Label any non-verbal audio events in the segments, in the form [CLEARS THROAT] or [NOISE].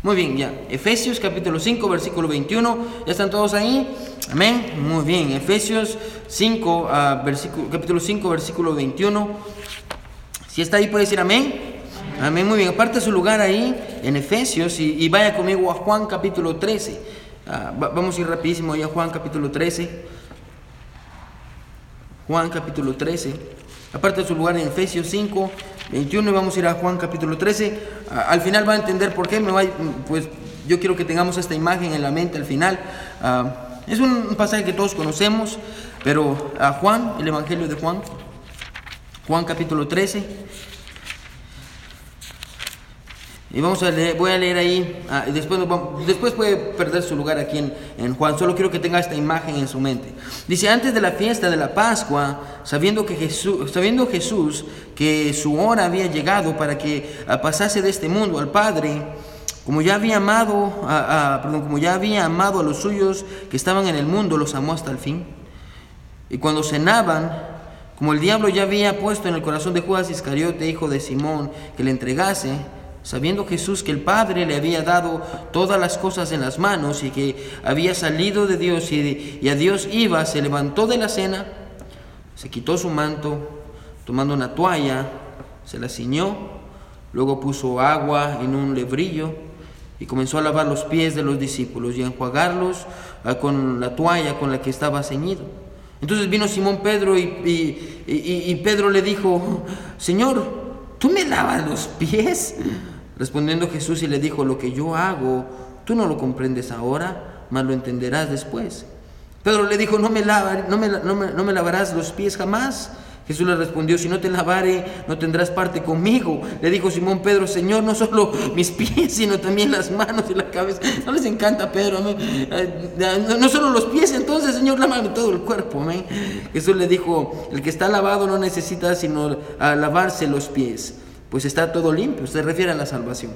Muy bien, ya. Efesios capítulo 5, versículo 21. ¿Ya están todos ahí? Amén. Muy bien. Efesios 5, ah, versículo, capítulo 5, versículo 21. Si está ahí, puede decir amén. Amén. Muy bien. Aparte su lugar ahí en Efesios y, vaya conmigo a Juan capítulo 13. Ah, vamos a ir rapidísimo ahí a Juan capítulo 13. Juan capítulo 13. Aparte de su lugar en Efesios 5, 21 y vamos a ir a Juan capítulo 13. Al final va a entender por qué. Me va, pues yo quiero que tengamos esta imagen en la mente al final. Ah, es un pasaje que todos conocemos, pero a Juan, el Evangelio de Juan, Juan capítulo 13. Y vamos a leer, voy a leer ahí, ah, después, después puede perder su lugar aquí en, en, Juan, solo quiero que tenga esta imagen en su mente. Dice, antes de la fiesta de la Pascua, sabiendo, que Jesús, sabiendo Jesús que su hora había llegado para que ah, pasase de este mundo al Padre, como ya había amado, a, perdón, como ya había amado a los suyos que estaban en el mundo, los amó hasta el fin. Y cuando cenaban, como el diablo ya había puesto en el corazón de Judas Iscariote, hijo de Simón, que le entregase, sabiendo Jesús que el Padre le había dado todas las cosas en las manos y que había salido de Dios y, a Dios iba, se levantó de la cena, se quitó su manto, tomando una toalla, se la ciñó, luego puso agua en un lebrillo y comenzó a lavar los pies de los discípulos y a enjuagarlos ah, con la toalla con la que estaba ceñido. Entonces vino Simón Pedro y, y Pedro le dijo, Señor, ¿tú me lavas los pies? Respondiendo Jesús y le dijo, lo que yo hago, tú no lo comprendes ahora, mas lo entenderás después. Pedro le dijo, no me, no, me, no, me, lavarás los pies jamás. Jesús le respondió, si no te lavare, no tendrás parte conmigo. Le dijo Simón Pedro, Señor, no solo mis pies, sino también las manos y la cabeza. No les encanta Pedro, no solo los pies, entonces, Señor, lávame todo el cuerpo. Jesús le dijo, el que está lavado no necesita sino lavarse los pies pues está todo limpio, se refiere a la salvación.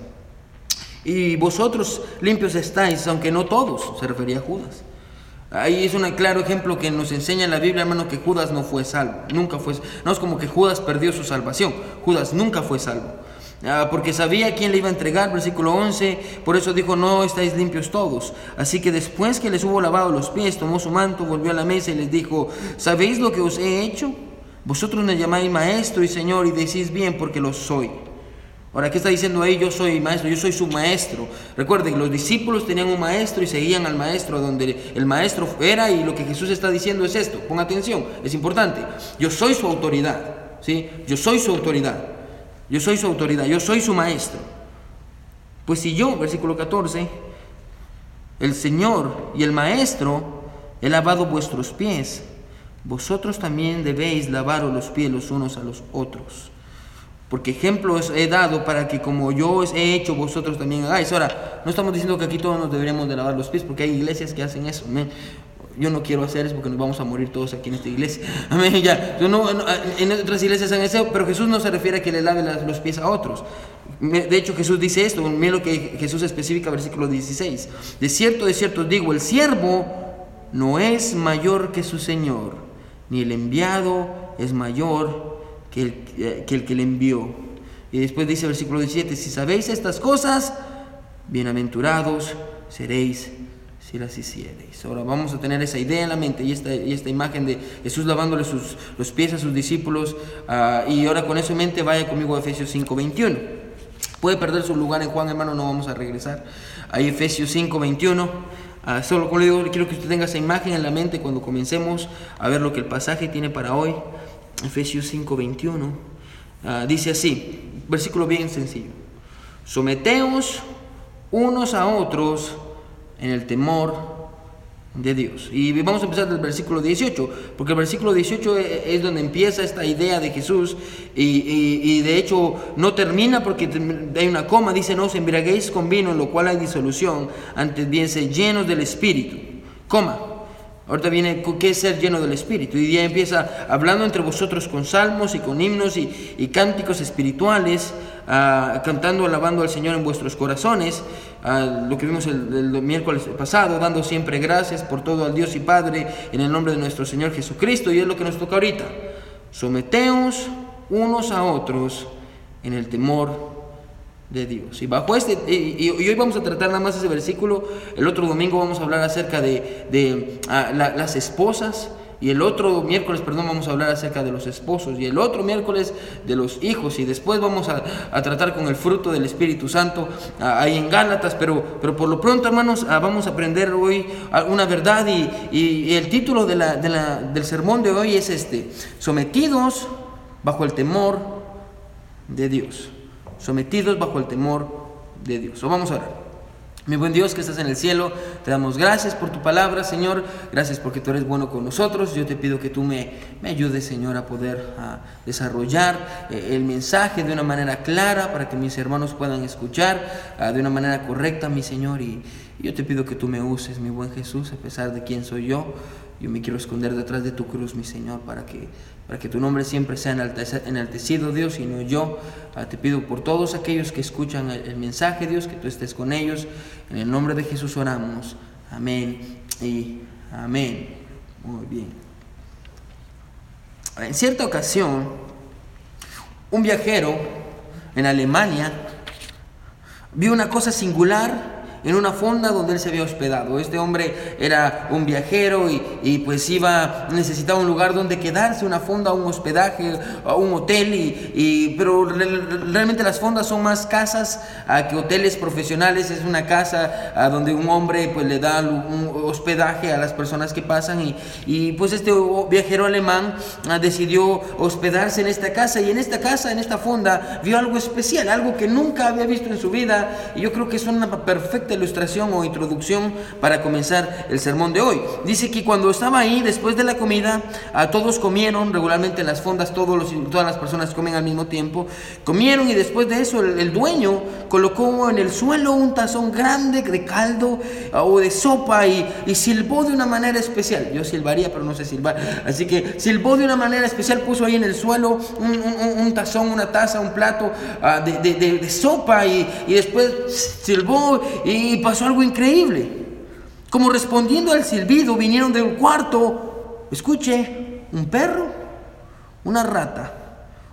Y vosotros limpios estáis, aunque no todos, se refería a Judas. Ahí es un claro ejemplo que nos enseña en la Biblia, hermano, que Judas no fue salvo, nunca fue, no es como que Judas perdió su salvación, Judas nunca fue salvo. Ah, porque sabía quién le iba a entregar, versículo 11, por eso dijo, no estáis limpios todos. Así que después que les hubo lavado los pies, tomó su manto, volvió a la mesa y les dijo, ¿sabéis lo que os he hecho? Vosotros me llamáis maestro y señor y decís bien porque lo soy. Ahora, ¿qué está diciendo ahí? Yo soy maestro, yo soy su maestro. Recuerden, los discípulos tenían un maestro y seguían al maestro donde el maestro era y lo que Jesús está diciendo es esto. Pon atención, es importante. Yo soy su autoridad, ¿sí? Yo soy su autoridad. Yo soy su autoridad, yo soy su maestro. Pues si yo, versículo 14, el Señor y el maestro he lavado vuestros pies, vosotros también debéis lavaros los pies los unos a los otros. Porque ejemplos he dado para que como yo os he hecho, vosotros también hagáis. Ahora, no estamos diciendo que aquí todos nos deberíamos de lavar los pies, porque hay iglesias que hacen eso. Yo no quiero hacer eso porque nos vamos a morir todos aquí en esta iglesia. [LAUGHS] Ya. No, en otras iglesias hacen eso, pero Jesús no se refiere a que le lave los pies a otros. De hecho, Jesús dice esto, miren lo que Jesús especifica, versículo 16. De cierto, de cierto digo, el siervo no es mayor que su Señor ni el enviado es mayor que el, eh, que el que le envió. Y después dice el versículo 17, si sabéis estas cosas, bienaventurados seréis si las hiciereis. Ahora vamos a tener esa idea en la mente y esta, y esta imagen de Jesús lavándole sus, los pies a sus discípulos. Ah, y ahora con eso en mente vaya conmigo a Efesios 5:21. Puede perder su lugar en Juan, hermano, no vamos a regresar. Ahí Efesios 5:21. Ah, solo como le digo, quiero que usted tenga esa imagen en la mente cuando comencemos a ver lo que el pasaje tiene para hoy. Efesios 5:21. Ah, dice así, versículo bien sencillo. Someteos unos a otros en el temor de Dios. Y vamos a empezar del versículo 18, porque el versículo 18 e, es donde empieza esta idea de Jesús y, de hecho no termina porque hay una coma, dice no os embriaguéis con vino, en lo cual hay disolución, antes bien llenos del Espíritu, coma. Ahorita viene qué es ser lleno del Espíritu. Y ya empieza hablando entre vosotros con salmos y con himnos y, cánticos espirituales, ah, cantando, alabando al Señor en vuestros corazones lo que vimos el, miércoles pasado, dando siempre gracias por todo al Dios y Padre en el nombre de nuestro Señor Jesucristo, y es lo que nos toca ahorita. Someteos unos a otros en el temor de Dios. Y bajo este, y, hoy vamos a tratar nada más ese versículo, el otro domingo vamos a hablar acerca de, de ah, las esposas, y el otro miércoles, perdón, vamos a hablar acerca de los esposos, y el otro miércoles de los hijos, y después vamos a, tratar con el fruto del Espíritu Santo ah, ahí en Gálatas, pero, pero por lo pronto, hermanos, ah, vamos a aprender hoy una verdad, y, y, el título de la, de la, del sermón de hoy es este, sometidos bajo el temor de Dios sometidos bajo el temor de Dios. O vamos a orar. Mi buen Dios que estás en el cielo, te damos gracias por tu palabra, Señor. Gracias porque tú eres bueno con nosotros. Yo te pido que tú me, me ayudes, Señor, a poder desarrollar eh, el mensaje de una manera clara para que mis hermanos puedan escuchar ah, de una manera correcta, mi Señor. Y, y yo te pido que tú me uses, mi buen Jesús, a pesar de quién soy yo. Yo me quiero esconder detrás de tu cruz, mi Señor, para que, para que tu nombre siempre sea enaltecido, Dios, y no yo. Ah, te pido por todos aquellos que escuchan el, mensaje, Dios, que tú estés con ellos. En el nombre de Jesús oramos. Amén y amén. Muy bien. En cierta ocasión, un viajero en Alemania vio una cosa singular en una fonda donde él se había hospedado. Este hombre era un viajero y, pues iba, necesitaba un lugar donde quedarse, una fonda, un hospedaje, un hotel, y, pero realmente las fondas son más casas que hoteles profesionales, es una casa donde un hombre pues le da un hospedaje a las personas que pasan y, y pues este viajero alemán ah, decidió hospedarse en esta casa y en esta casa, en esta fonda, vio algo especial, algo que nunca había visto en su vida y yo creo que es una perfecta ilustración o introducción para comenzar el sermón de hoy. Dice que cuando estaba ahí, después de la comida, a todos comieron, regularmente en las fondas todos los, todas las personas comen al mismo tiempo, comieron y después de eso el, dueño colocó en el suelo un tazón grande de caldo ah, o de sopa y, y, silbó de una manera especial. Yo silbaría, pero no sé silbar. Así que silbó de una manera especial, puso ahí en el suelo un, tazón, una taza, un plato ah, de, de, sopa y, y después silbó y y pasó algo increíble. Como respondiendo al silbido, vinieron de un cuarto, escuche, un perro, una rata,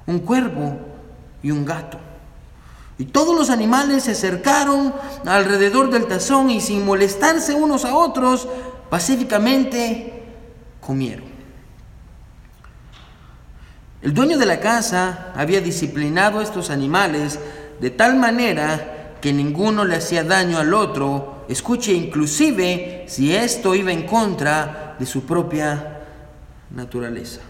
un cuervo y un gato. Y todos los animales se acercaron alrededor del tazón y sin molestarse unos a otros, pacíficamente comieron. El dueño de la casa había disciplinado a estos animales de tal manera que ninguno le hacía daño al otro, escuche inclusive si esto iba en contra de su propia naturaleza.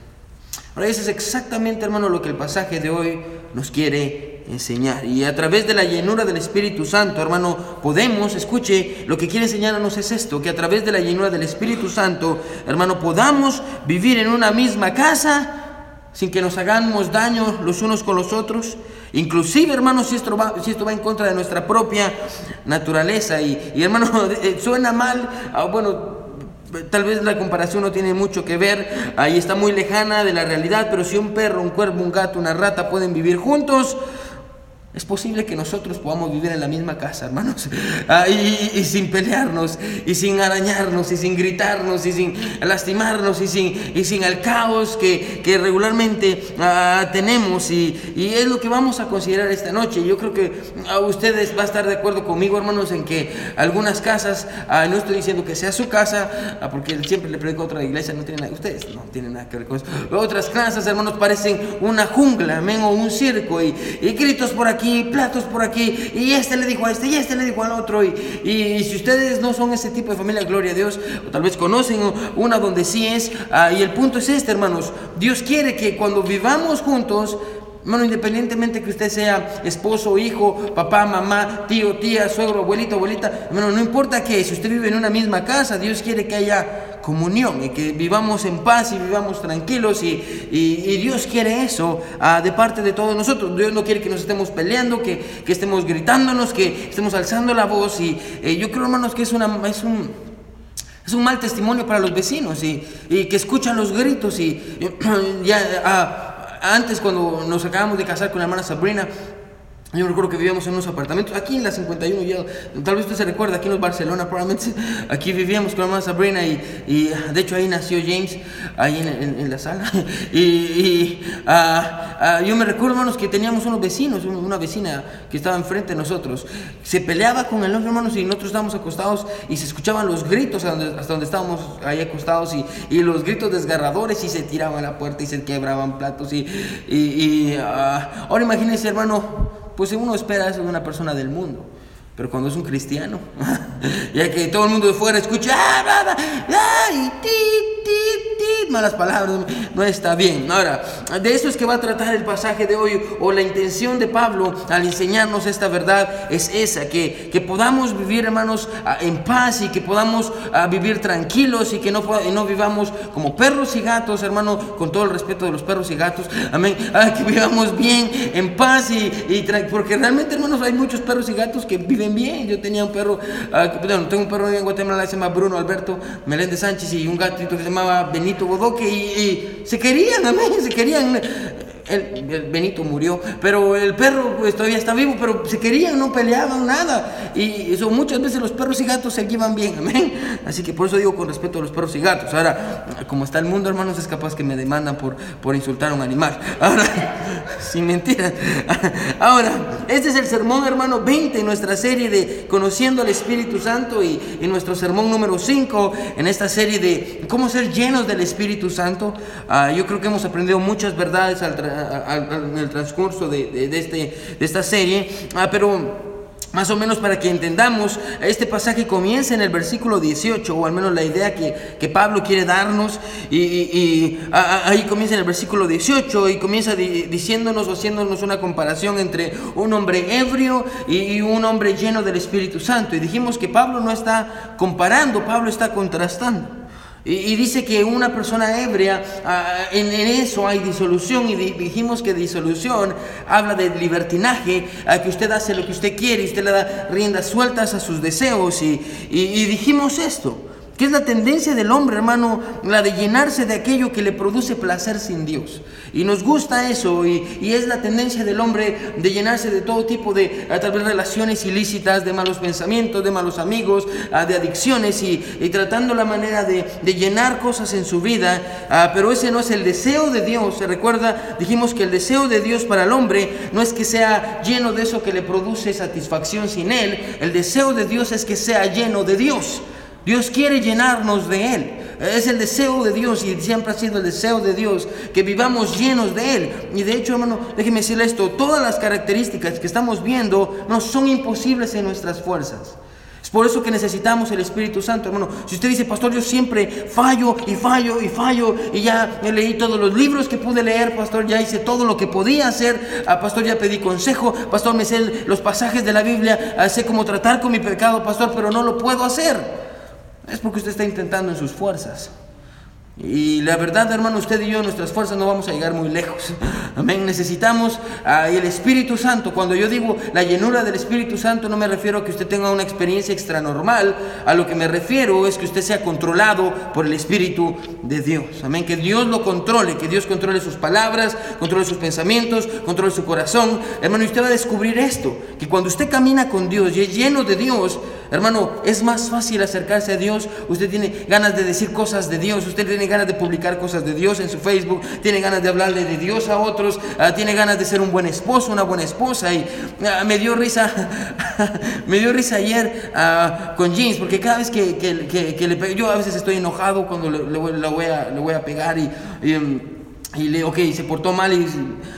Ahora, eso es exactamente, hermano, lo que el pasaje de hoy nos quiere enseñar. Y a través de la llenura del Espíritu Santo, hermano, podemos, escuche, lo que quiere enseñarnos es esto, que a través de la llenura del Espíritu Santo, hermano, podamos vivir en una misma casa sin que nos hagamos daño los unos con los otros. Inclusive, hermanos, si esto va, si esto va en contra de nuestra propia naturaleza. Y, y hermano, [LAUGHS] eh, suena mal, ah, bueno, Tal vez la comparación no tiene mucho que ver, ahí está muy lejana de la realidad, pero si un perro, un cuervo, un gato, una rata pueden vivir juntos, es posible que nosotros podamos vivir en la misma casa, hermanos, [LAUGHS] ah, y, sin pelearnos, y sin arañarnos, y sin gritarnos, y sin lastimarnos, y sin, y sin el caos que, que regularmente ah, tenemos. Y, y, es lo que vamos a considerar esta noche. Yo creo que a ah, ustedes va a estar de acuerdo conmigo, hermanos, en que algunas casas, no estoy diciendo que sea su casa, porque siempre le predico a otra iglesia, no tienen nada, ustedes no tienen nada que ver con eso. Otras casas, hermanos, parecen una jungla, amén, o un circo, y, y gritos por aquí platos por aquí, y este le dijo a este, y este le dijo al otro. Y, y, si ustedes no son ese tipo de familia, gloria a Dios, o tal vez conocen una donde sí es, ah, y el punto es este, hermanos, Dios quiere que cuando vivamos juntos, Hermano, independientemente que usted sea esposo, hijo, papá, mamá, tío, tía, suegro, abuelito, abuelita, hermano, no importa que si usted vive en una misma casa, Dios quiere que haya comunión y que vivamos en paz y vivamos tranquilos y, y, Dios quiere eso ah, de parte de todos nosotros. Dios no quiere que nos estemos peleando, que, que estemos gritándonos, que estemos alzando la voz y eh, yo creo, hermanos, que es, una, es un... Es un mal testimonio para los vecinos y, y que escuchan los gritos y, [CLEARS THROAT] ya... Ah, antes cuando nos acabamos de casar con la hermana Sabrina, Yo recuerdo que vivíamos en unos apartamentos, aquí en la 51, ya, tal vez usted se recuerda, aquí en Barcelona, probablemente [LAUGHS] aquí vivíamos con la hermana Sabrina y, y, de hecho ahí nació James, ahí en, en, la sala. [LAUGHS] Y, y uh, yo me recuerdo, hermanos, que teníamos unos vecinos, una vecina que estaba enfrente de nosotros, se peleaba con el otro, hermanos, y nosotros estábamos acostados y se escuchaban los gritos hasta donde, estábamos ahí acostados y, y, los gritos desgarradores y se tiraban la puerta y se quebraban platos. Y, y uh, ahora imagínense, hermano pues uno espera eso de una persona del mundo. Pero cuando es un cristiano, [LAUGHS] ya que todo el mundo de fuera escucha, ah, ay, ti, malas palabras, no está bien. Ahora, de eso es que va a tratar el pasaje de hoy, o la intención de Pablo al enseñarnos esta verdad es esa, que, que podamos vivir, hermanos, en paz y que podamos vivir tranquilos y que no, no vivamos como perros y gatos, hermano, con todo el respeto de los perros y gatos, amén, que vivamos bien, en paz y, y porque realmente, hermanos, hay muchos perros y gatos que viven bien. Yo tenía un perro, uh, bueno, tengo un perro en Guatemala se llama Bruno Alberto Meléndez Sánchez y un gatito que se llamaba Benito Bodoque y, y se querían, amén, se querían el, Benito murió, pero el perro pues, todavía está vivo, pero se querían, no peleaban nada. Y eso, muchas veces los perros y gatos se llevan bien, amén. Así que por eso digo con respeto a los perros y gatos. Ahora, como está el mundo, hermanos, es capaz que me demandan por, por insultar a un animal. Ahora, [LAUGHS] sin mentiras. Ahora, este es el sermón, hermano, 20 en nuestra serie de Conociendo al Espíritu Santo y, en nuestro sermón número 5 en esta serie de cómo ser llenos del Espíritu Santo. Ah, yo creo que hemos aprendido muchas verdades al en el transcurso de, de, este, de esta serie, ah, pero más o menos para que entendamos, este pasaje comienza en el versículo 18, o al menos la idea que, que Pablo quiere darnos, y, ahí comienza en el versículo 18, y comienza diciéndonos o haciéndonos una comparación entre un hombre ebrio y un hombre lleno del Espíritu Santo. Y dijimos que Pablo no está comparando, Pablo está contrastando. Y, dice que una persona ebria, ah, en, eso hay disolución y dijimos que disolución habla de libertinaje, a que usted hace lo que usted quiere y usted le da riendas sueltas a sus deseos y, y dijimos esto, que es la tendencia del hombre, hermano, la de llenarse de aquello que le produce placer sin Dios. Y nos gusta eso, y, es la tendencia del hombre de llenarse de todo tipo de tal vez relaciones ilícitas, de malos pensamientos, de malos amigos, de adicciones, y, tratando la manera de, llenar cosas en su vida. Ah, pero ese no es el deseo de Dios. Se recuerda, dijimos que el deseo de Dios para el hombre no es que sea lleno de eso que le produce satisfacción sin Él. El deseo de Dios es que sea lleno de Dios. Dios quiere llenarnos de Él. Es el deseo de Dios y siempre ha sido el deseo de Dios que vivamos llenos de Él. Y de hecho, hermano, déjeme decirle esto, todas las características que estamos viendo no son imposibles en nuestras fuerzas. Es por eso que necesitamos el Espíritu Santo, hermano. Si usted dice, pastor, yo siempre fallo y fallo y fallo y ya leí todos los libros que pude leer, pastor, ya hice todo lo que podía hacer, ah, pastor, ya pedí consejo, pastor, me sé los pasajes de la Biblia, ah, sé cómo tratar con mi pecado, pastor, pero no lo puedo hacer. Es porque usted está intentando en sus fuerzas. Y la verdad, hermano, usted y yo, nuestras fuerzas no vamos a llegar muy lejos. [LAUGHS] Amén. Necesitamos el Espíritu Santo. Cuando yo digo la llenura del Espíritu Santo, no me refiero a que usted tenga una experiencia extranormal. A lo que me refiero es que usted sea controlado por el Espíritu de Dios. Amén. Que Dios lo controle, que Dios controle sus palabras, controle sus pensamientos, controle su corazón. Hermano, y usted va a descubrir esto: que cuando usted camina con Dios y es lleno de Dios, hermano, es más fácil acercarse a Dios. Usted tiene ganas de decir cosas de Dios. Usted tiene ganas de publicar cosas de Dios en su Facebook, tiene ganas de hablarle de Dios a otros, ah, tiene ganas de ser un buen esposo, una buena esposa. Y ah, me dio risa, [LAUGHS] me dio risa ayer ah, con James, porque cada vez que, que, le pego, yo a veces estoy enojado cuando le, voy, a, le voy a pegar y, y mm, y le, ok, se portó mal y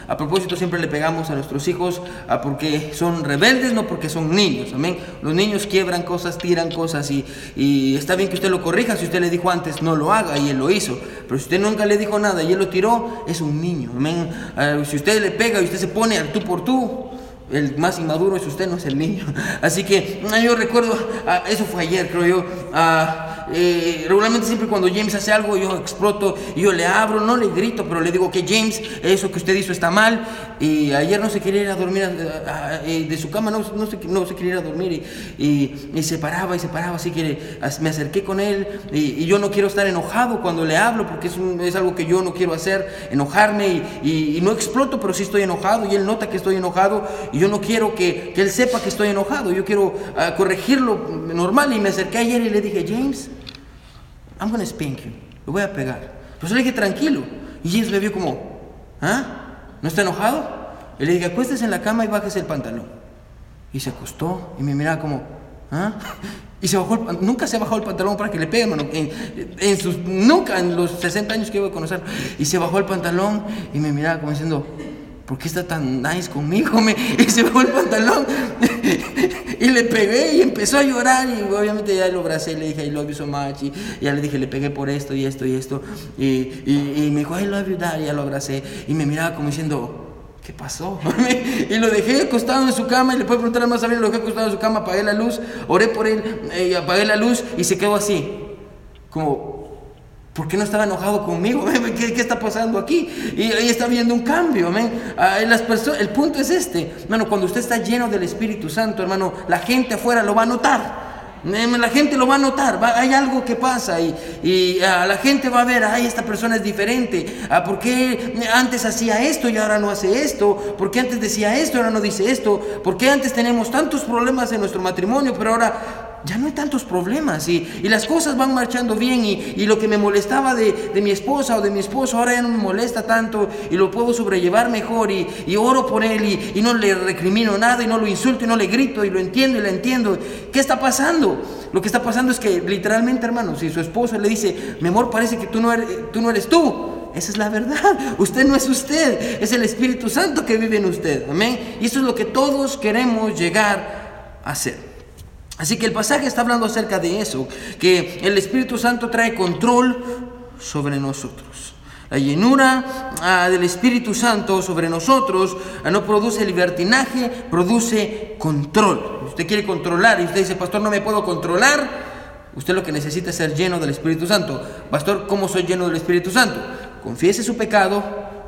a propósito siempre le pegamos a nuestros hijos porque son rebeldes, no porque son niños, amén. Los niños quiebran cosas, tiran cosas y, y, está bien que usted lo corrija, si usted le dijo antes no lo haga y él lo hizo, pero si usted nunca le dijo nada y él lo tiró, es un niño, amén. Ah, si usted le pega y usted se pone tú por tú, el más inmaduro es usted, no es el niño. [LAUGHS] Así que yo recuerdo, ah, eso fue ayer, creo yo. Uh, eh, regularmente siempre cuando James hace algo yo exploto y yo le abro, no le grito, pero le digo que James, eso que usted hizo está mal. Y ayer no se quería ir a dormir de su cama, no, no, se, no se quería ir a dormir y, y, se paraba y se paraba, así que me acerqué con él y, yo no quiero estar enojado cuando le hablo porque es, es algo que yo no quiero hacer, enojarme y, no exploto, pero sí estoy enojado y él nota que estoy enojado y yo no quiero que, que él sepa que estoy enojado, yo quiero uh, corregirlo normal y me acerqué ayer y le dije, James, I'm gonna spank you, lo voy a pegar. Pues le dije, tranquilo. Y James me vio como, ¿ah? ¿No está enojado? Y le dije, acuéstese en la cama y bájese el pantalón. Y se acostó y me miraba como, ¿ah? [LAUGHS] Y se bajó nunca se ha bajado el pantalón para que le peguen, En, sus, nunca en los 60 años que voy a conocer. Y se bajó el pantalón y me miraba como diciendo, ¿por qué está tan nice conmigo? [LAUGHS] Me, y se bajó el pantalón [LAUGHS] y le pegué y empezó a llorar y obviamente ya lo abracé le dije I love you so much y ya le dije le pegué por esto y esto y esto y, y, me dijo I love you dad y ya lo abracé y me miraba como diciendo ¿qué pasó? [LAUGHS] y lo dejé acostado en su cama y le puedo preguntar más a mí, lo dejé acostado en su cama, apagué la luz, oré por él, eh, apagué la luz y se quedó así, como ¿Por qué no estaba enojado conmigo? [LAUGHS] ¿Qué, está pasando aquí? Y ahí está viendo un cambio. El punto es este. Hermano, cuando usted está lleno del Espíritu Santo, hermano, la gente afuera lo va a notar. La gente lo va a notar, hay algo que pasa y, y ah, la gente va a ver, ay, esta persona es diferente, ah, ¿por qué antes hacía esto y ahora no hace esto? ¿Por qué antes decía esto y ahora no dice esto? ¿Por qué antes tenemos tantos problemas en nuestro matrimonio, pero ahora ya no hay tantos problemas y, las cosas van marchando bien y, lo que me molestaba de, mi esposa o de mi esposo ahora ya no me molesta tanto y lo puedo sobrellevar mejor y, oro por él y, no le recrimino nada y no lo insulto y no le grito y lo entiendo y la entiendo. ¿Qué está pasando? Lo que está pasando es que literalmente, hermano, si su esposo le dice, mi amor, parece que tú no eres tú, no eres tú esa es la verdad. [LAUGHS] Usted no es usted, es el Espíritu Santo que vive en usted. Amén. Y eso es lo que todos queremos llegar a ser. Así que el pasaje está hablando acerca de eso, que el Espíritu Santo trae control sobre nosotros. La llenura ah, del Espíritu Santo sobre nosotros ah, no produce libertinaje, produce control. Usted quiere controlar y usted dice, pastor, no me puedo controlar. Usted lo que necesita es ser lleno del Espíritu Santo. Pastor, ¿cómo soy lleno del Espíritu Santo? Confiese su pecado,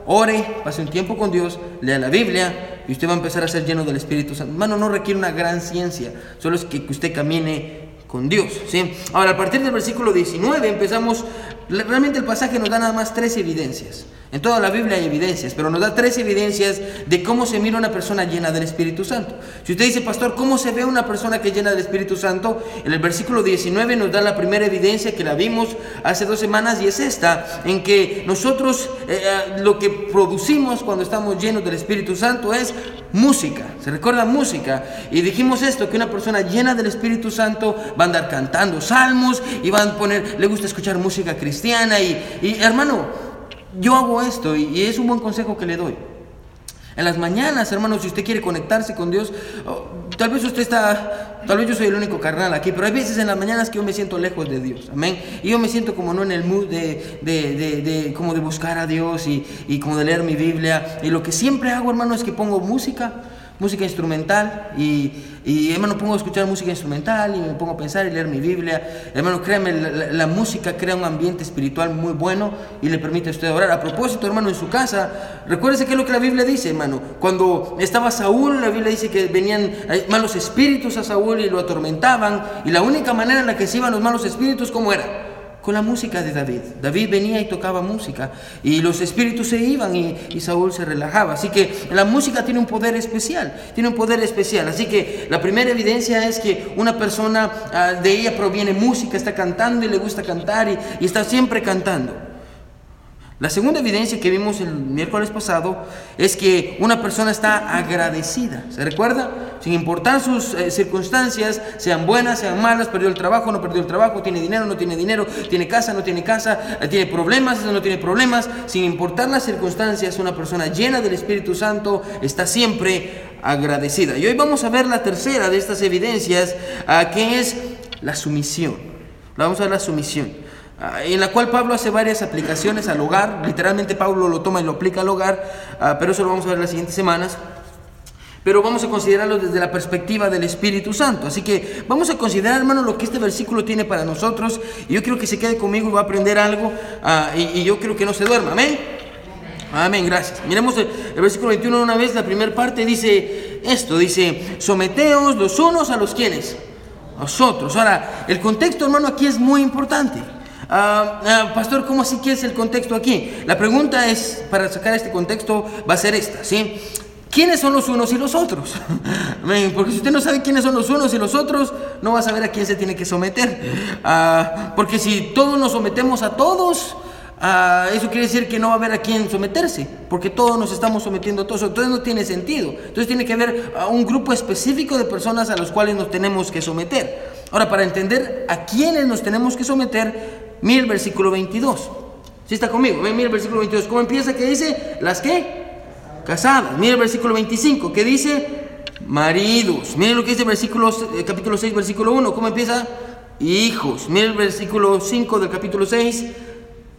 ore, pase un tiempo con Dios, lea la Biblia, y usted va a empezar a ser lleno del Espíritu Santo. Hermano, no requiere una gran ciencia, solo es que usted camine con Dios. ¿sí? Ahora, a partir del versículo 19 empezamos, realmente el pasaje nos da nada más tres evidencias. En toda la Biblia hay evidencias, pero nos da tres evidencias de cómo se mira una persona llena del Espíritu Santo. Si usted dice, pastor, ¿cómo se ve una persona que es llena del Espíritu Santo? En el versículo 19 nos da la primera evidencia que la vimos hace dos semanas y es esta, en que nosotros eh, eh, lo que producimos cuando estamos llenos del Espíritu Santo es música. Se recuerda música. Y dijimos esto, que una persona llena del Espíritu Santo va a andar cantando salmos y a poner, le gusta escuchar música cristiana y, y hermano, yo hago esto y, es un buen consejo que le doy. En las mañanas, hermano, si usted quiere conectarse con Dios, oh, tal vez usted está, tal vez yo soy el único carnal aquí, pero hay veces en las mañanas que yo me siento lejos de Dios, amén. Y yo me siento como no en el mood de, de, de, como de buscar a Dios y, y como de leer mi Biblia. Y lo que siempre hago, hermano, es que pongo música música instrumental y, y, hermano, pongo a escuchar música instrumental y me pongo a pensar y leer mi Biblia. Hermano, créame, la, música crea un ambiente espiritual muy bueno y le permite a usted orar. A propósito, hermano, en su casa, recuérdese qué es lo que la Biblia dice, hermano. Cuando estaba Saúl, la Biblia dice que venían malos espíritus a Saúl y lo atormentaban y la única manera en la que se iban los malos espíritus, ¿cómo era? Con la música de David. David venía y tocaba música y los espíritus se iban y, Saúl se relajaba. Así que la música tiene un poder especial, tiene un poder especial. Así que la primera evidencia es que una persona ah, de ella proviene música, está cantando y le gusta cantar y está siempre cantando. La segunda evidencia que vimos el miércoles pasado es que una persona está agradecida. ¿Se recuerda? Sin importar sus eh, circunstancias, sean buenas, sean malas, perdió el trabajo, no perdió el trabajo, tiene dinero, no tiene dinero, tiene casa, no tiene casa, eh, tiene problemas, no tiene problemas. Sin importar las circunstancias, una persona llena del Espíritu Santo está siempre agradecida. Y hoy vamos a ver la tercera de estas evidencias, ah, que es la sumisión. Vamos a ver la sumisión. Ah, en la cual Pablo hace varias aplicaciones al hogar, literalmente Pablo lo toma y lo aplica al hogar, ah, pero eso lo vamos a ver las siguientes semanas. pero vamos a considerarlo desde la perspectiva del Espíritu Santo. Así que vamos a considerar, hermano, lo que este versículo tiene para nosotros. Y yo quiero que se quede conmigo y va a aprender algo. ah, y, y yo quiero que no se duerma. Amén. Amén, gracias. Miremos el, el versículo 21 una vez, la primera parte dice esto, dice, someteos los unos a los quienes, a los otros. Ahora, el contexto, hermano, aquí es muy importante. Ah, ah, pastor, ¿cómo así que es el contexto aquí? La pregunta es, para sacar este contexto, va a ser esta, ¿sí? ¿Quiénes son los unos y los otros? [LAUGHS] Porque si usted no sabe quiénes son los unos y los otros, no va a saber a quién se tiene que someter. Ah, porque si todos nos sometemos a todos, eso quiere decir que no va a haber a quién someterse, porque todos nos estamos sometiendo a todos, entonces no tiene sentido. Entonces tiene que haber a un grupo específico de personas a los cuales nos tenemos que someter. Ahora, para entender a quiénes nos tenemos que someter, mire el versículo 22. ¿Sí está conmigo? Mire el versículo 22. ¿Cómo empieza? ¿Qué dice? ¿Las qué? Casadas. Mire el versículo 25. ¿Qué dice? Maridos. Mire lo que dice eh, capítulo 6, versículo 1. ¿Cómo empieza? Hijos. Mire el versículo 5 del capítulo 6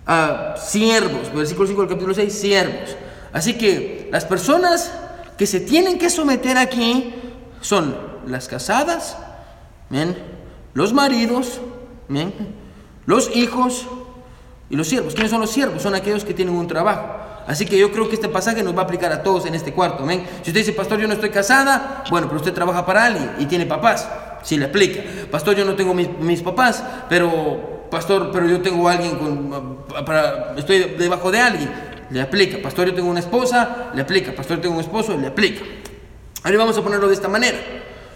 a siervos, versículo 5 del capítulo 6, siervos. Así que las personas que se tienen que someter aquí son las casadas, ¿ven? los maridos, ¿ven? Los hijos y los siervos. ¿Quiénes son los siervos? Son aquellos que tienen un trabajo. Así que yo creo que este pasaje nos va a aplicar a todos en este cuarto. ¿ven? Si usted dice, pastor, yo no estoy casada, bueno, pero usted trabaja para alguien y tiene papás. Si le aplica. Pastor, yo no tengo mis, mis papás, pero pastor, pero yo tengo alguien con, para, estoy debajo de alguien, le aplica. Pastor, yo tengo una esposa, le aplica. Pastor, yo tengo un esposo, le aplica. Ahora vamos a ponerlo de esta manera.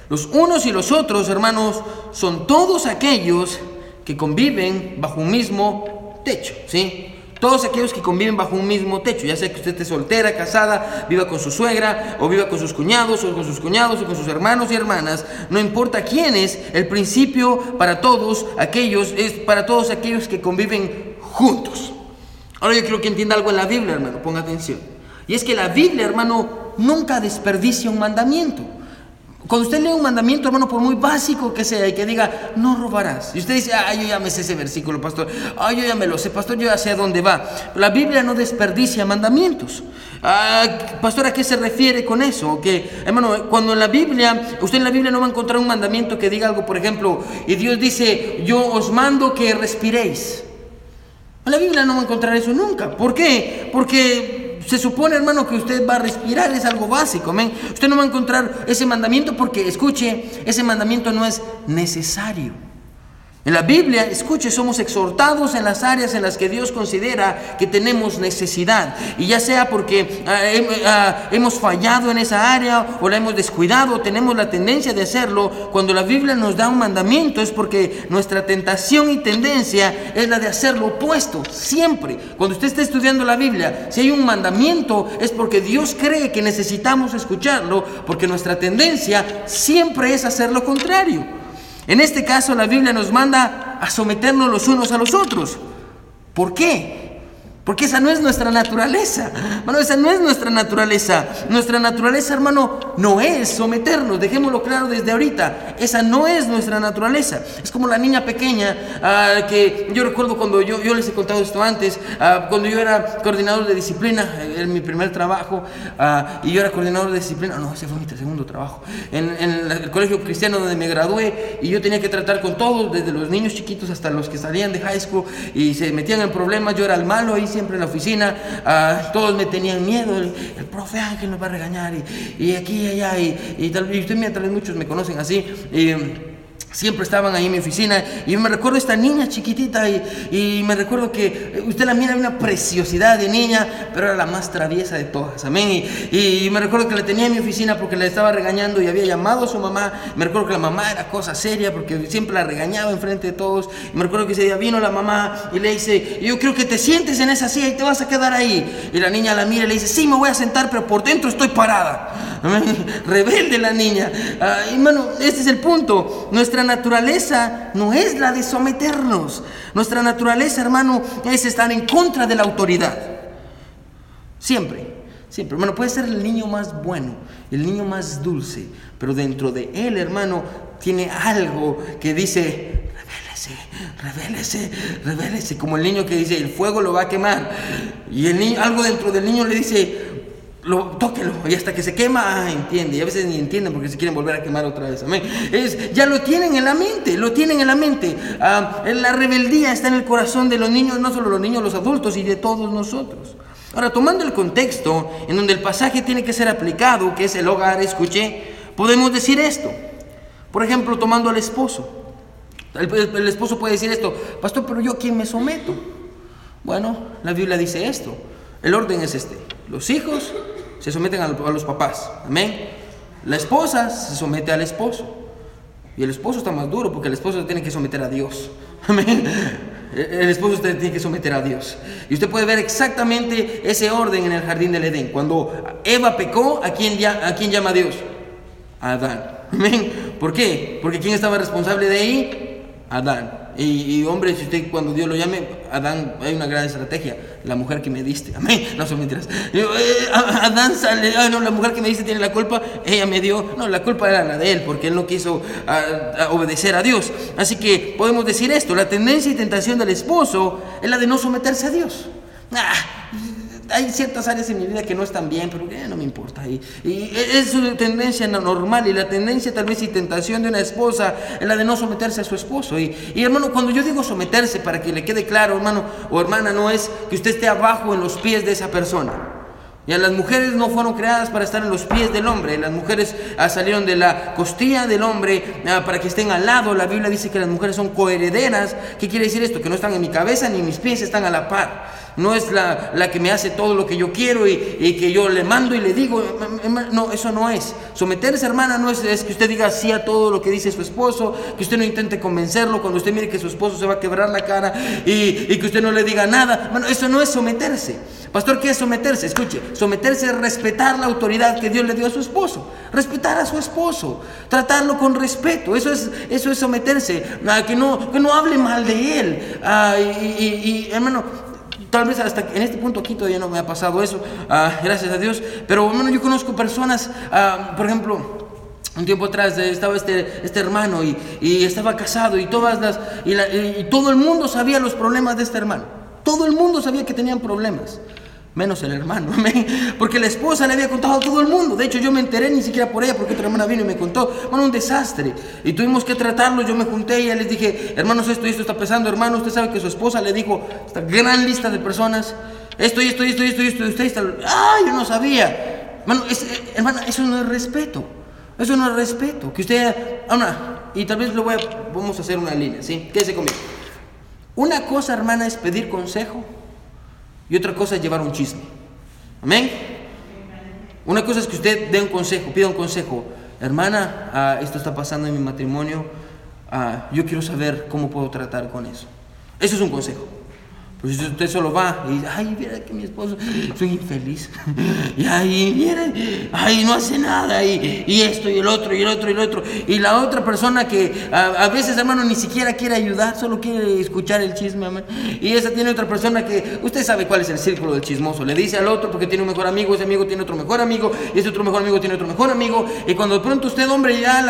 Los unos y los otros, hermanos, son todos aquellos que conviven bajo un mismo techo, ¿sí? Todos aquellos que conviven bajo un mismo techo, ya sea que usted esté soltera, casada, viva con su suegra, o viva con sus cuñados, o con sus cuñados, o con sus hermanos y hermanas, no importa quién es, el principio para todos aquellos es para todos aquellos que conviven juntos. Ahora yo quiero que entienda algo en la Biblia, hermano, ponga atención. Y es que la Biblia, hermano, nunca desperdicia un mandamiento. Cuando usted lee un mandamiento, hermano, por muy básico que sea, y que diga, no robarás. Y usted dice, ah, yo ya me sé ese versículo, pastor. Ah, yo ya me lo sé, pastor, yo ya sé a dónde va. La Biblia no desperdicia mandamientos. Ah, pastor, ¿a qué se refiere con eso? Que, hermano, cuando en la Biblia, usted en la Biblia no va a encontrar un mandamiento que diga algo, por ejemplo, y Dios dice, yo os mando que respiréis. En la Biblia no va a encontrar eso nunca. ¿Por qué? Porque se supone, hermano, que usted va a respirar, es algo básico, amén. Usted no va a encontrar ese mandamiento porque, escuche, ese mandamiento no es necesario. En la Biblia, escuche, somos exhortados en las áreas en las que Dios considera que tenemos necesidad. Y ya sea porque ah, ah, hemos fallado en esa área o la hemos descuidado, tenemos la tendencia de hacerlo. Cuando la Biblia nos da un mandamiento es porque nuestra tentación y tendencia es la de hacer lo opuesto, siempre. Cuando usted está estudiando la Biblia, si hay un mandamiento es porque Dios cree que necesitamos escucharlo, porque nuestra tendencia siempre es hacer lo contrario. En este caso la Biblia nos manda a someternos los unos a los otros. ¿Por qué? Porque esa no es nuestra naturaleza. Hermano, esa no es nuestra naturaleza. Nuestra naturaleza, hermano, no es someternos. Dejémoslo claro desde ahorita. Esa no es nuestra naturaleza. Es como la niña pequeña ah, que yo recuerdo cuando yo, les he contado esto antes, ah, cuando yo era coordinador de disciplina, eh, en mi primer trabajo, ah, y yo era coordinador de disciplina, no, ese fue mi segundo trabajo, en, en el colegio cristiano donde me gradué, y yo tenía que tratar con todos, desde los niños chiquitos hasta los que salían de high school y se metían en problemas, yo era el malo ahí siempre en la oficina, todos me tenían miedo, el, el profe Ángel nos va a regañar, y, y aquí y allá, y, y tal y usted mira, tal vez muchos me conocen así, y, Siempre estaban ahí en mi oficina y me recuerdo esta niña chiquitita y, y me recuerdo que usted la mira una preciosidad de niña, pero era la más traviesa de todas, amén. Y, y me recuerdo que la tenía en mi oficina porque la estaba regañando y había llamado a su mamá. Me recuerdo que la mamá era cosa seria porque siempre la regañaba enfrente de todos. Y me recuerdo que ese día vino la mamá y le dice, yo creo que te sientes en esa silla y te vas a quedar ahí. Y la niña la mira y le dice, sí, me voy a sentar, pero por dentro estoy parada. [LAUGHS] Amén. Rebelde la niña. Ah, hermano, este es el punto. Nuestra naturaleza no es la de someternos. Nuestra naturaleza, hermano, es estar en contra de la autoridad. Siempre, siempre. Hermano, puede ser el niño más bueno, el niño más dulce, pero dentro de él, hermano, tiene algo que dice, revélese, revélese, como el niño que dice, el fuego lo va a quemar. Y el niño, algo dentro del niño le dice, lo, tóquelo y hasta que se quema, ah, entiende. Y a veces ni entienden porque se quieren volver a quemar otra vez. Es, ya lo tienen en la mente, lo tienen en la mente. Ah, la rebeldía está en el corazón de los niños, no solo los niños, los adultos y de todos nosotros. Ahora, tomando el contexto en donde el pasaje tiene que ser aplicado, que es el hogar, escuché, podemos decir esto. Por ejemplo, tomando al esposo. El, esposo puede decir esto, pastor, pero yo quién me someto. Bueno, la Biblia dice esto. El orden es este. Los hijos se someten a los papás. Amén. La esposa se somete al esposo. Y el esposo está más duro porque el esposo tiene que someter a Dios. [LAUGHS] Amén. El esposo usted tiene que someter a Dios. Y usted puede ver exactamente ese orden en el jardín del Edén. Cuando Eva pecó, ¿a quién, ¿a quién llama Dios? A Adán. ¿Por qué? Porque ¿quién estaba responsable de ahí? Adán. Y, hombre, si usted cuando Dios lo llame, Adán, hay una gran estrategia. La mujer que me diste, amén. No son mentiras. Eh, Adán sale, ah, no, la mujer que me diste tiene la culpa, ella me dio. No, la culpa era la de él, porque él no quiso obedecer a Dios. Así que podemos decir esto: la tendencia y tentación del esposo es la de no someterse a Dios. Ah, hay ciertas áreas en mi vida que no están bien, pero no me importa. Y, es su tendencia normal y la tendencia tal vez y tentación de una esposa es la de no someterse a su esposo. Y, y, hermano, cuando yo digo someterse, para que le quede claro, hermano o hermana, no es que usted esté abajo en los pies de esa persona. Ya las mujeres no fueron creadas para estar en los pies del hombre, las mujeres ah, salieron de la costilla del hombre ah, para que estén al lado. La Biblia dice que las mujeres son coherederas. ¿Qué quiere decir esto? Que no están en mi cabeza ni mis pies están a la par no es la, la, que me hace todo lo que yo quiero y, que yo le mando y le digo. No, eso no es. Someterse, hermana, no es, es, que usted diga sí a todo lo que dice su esposo, que usted no intente convencerlo cuando usted mire que su esposo se va a quebrar la cara y, y que usted no le diga nada. Bueno, eso no es someterse. Pastor, ¿qué es someterse? Escuche, someterse es respetar la autoridad que Dios le dio a su esposo. Respetar a su esposo, tratarlo con respeto. Eso es, eso es someterse. Ah, que, no, que no hable mal de él. Ah, y, y hermano, Tal vez hasta en este punto aquí todavía no me ha pasado eso, ah, gracias a Dios. Pero bueno, yo conozco personas, ah, por ejemplo, un tiempo atrás estaba este, este hermano y, y, estaba casado y, todas las, y, y todo el mundo sabía los problemas de este hermano. Todo el mundo sabía que tenían problemas menos el hermano, [LAUGHS] porque la esposa le había contado a todo el mundo. De hecho, yo me enteré ni siquiera por ella, porque otra hermana vino y me contó. Bueno, un desastre. Y tuvimos que tratarlo. Yo me junté y les dije, hermanos, esto y esto está pesando. Hermano, usted sabe que su esposa le dijo esta gran lista de personas. Esto y esto y esto y esto y esto. Y usted está. ¡Ah! Yo no sabía. Hermano, eh, hermana, eso no es respeto. Eso no es respeto. Que usted. Ahora, y tal vez lo voy a. Vamos a hacer una línea, ¿sí? Quédese conmigo. Una cosa, hermana, es pedir consejo. Y otra cosa es llevar un chisme. Amén. Una cosa es que usted dé un consejo, pida un consejo. Hermana, ah, esto está pasando en mi matrimonio. Ah, yo quiero saber cómo puedo tratar con eso. Eso es un consejo. Pues usted solo va y dice, ay, mira que mi esposo, soy infeliz. [LAUGHS] Y ay, mira, ay, no hace nada. Y, y, esto y el otro y el otro y el otro. Y la otra persona que a, veces, hermano, ni siquiera quiere ayudar, solo quiere escuchar el chisme, hermano. Y esa tiene otra persona que, usted sabe cuál es el círculo del chismoso. Le dice al otro porque tiene un mejor amigo, ese amigo tiene otro mejor amigo, y ese otro mejor amigo tiene otro mejor amigo. Y cuando de pronto usted, hombre, ya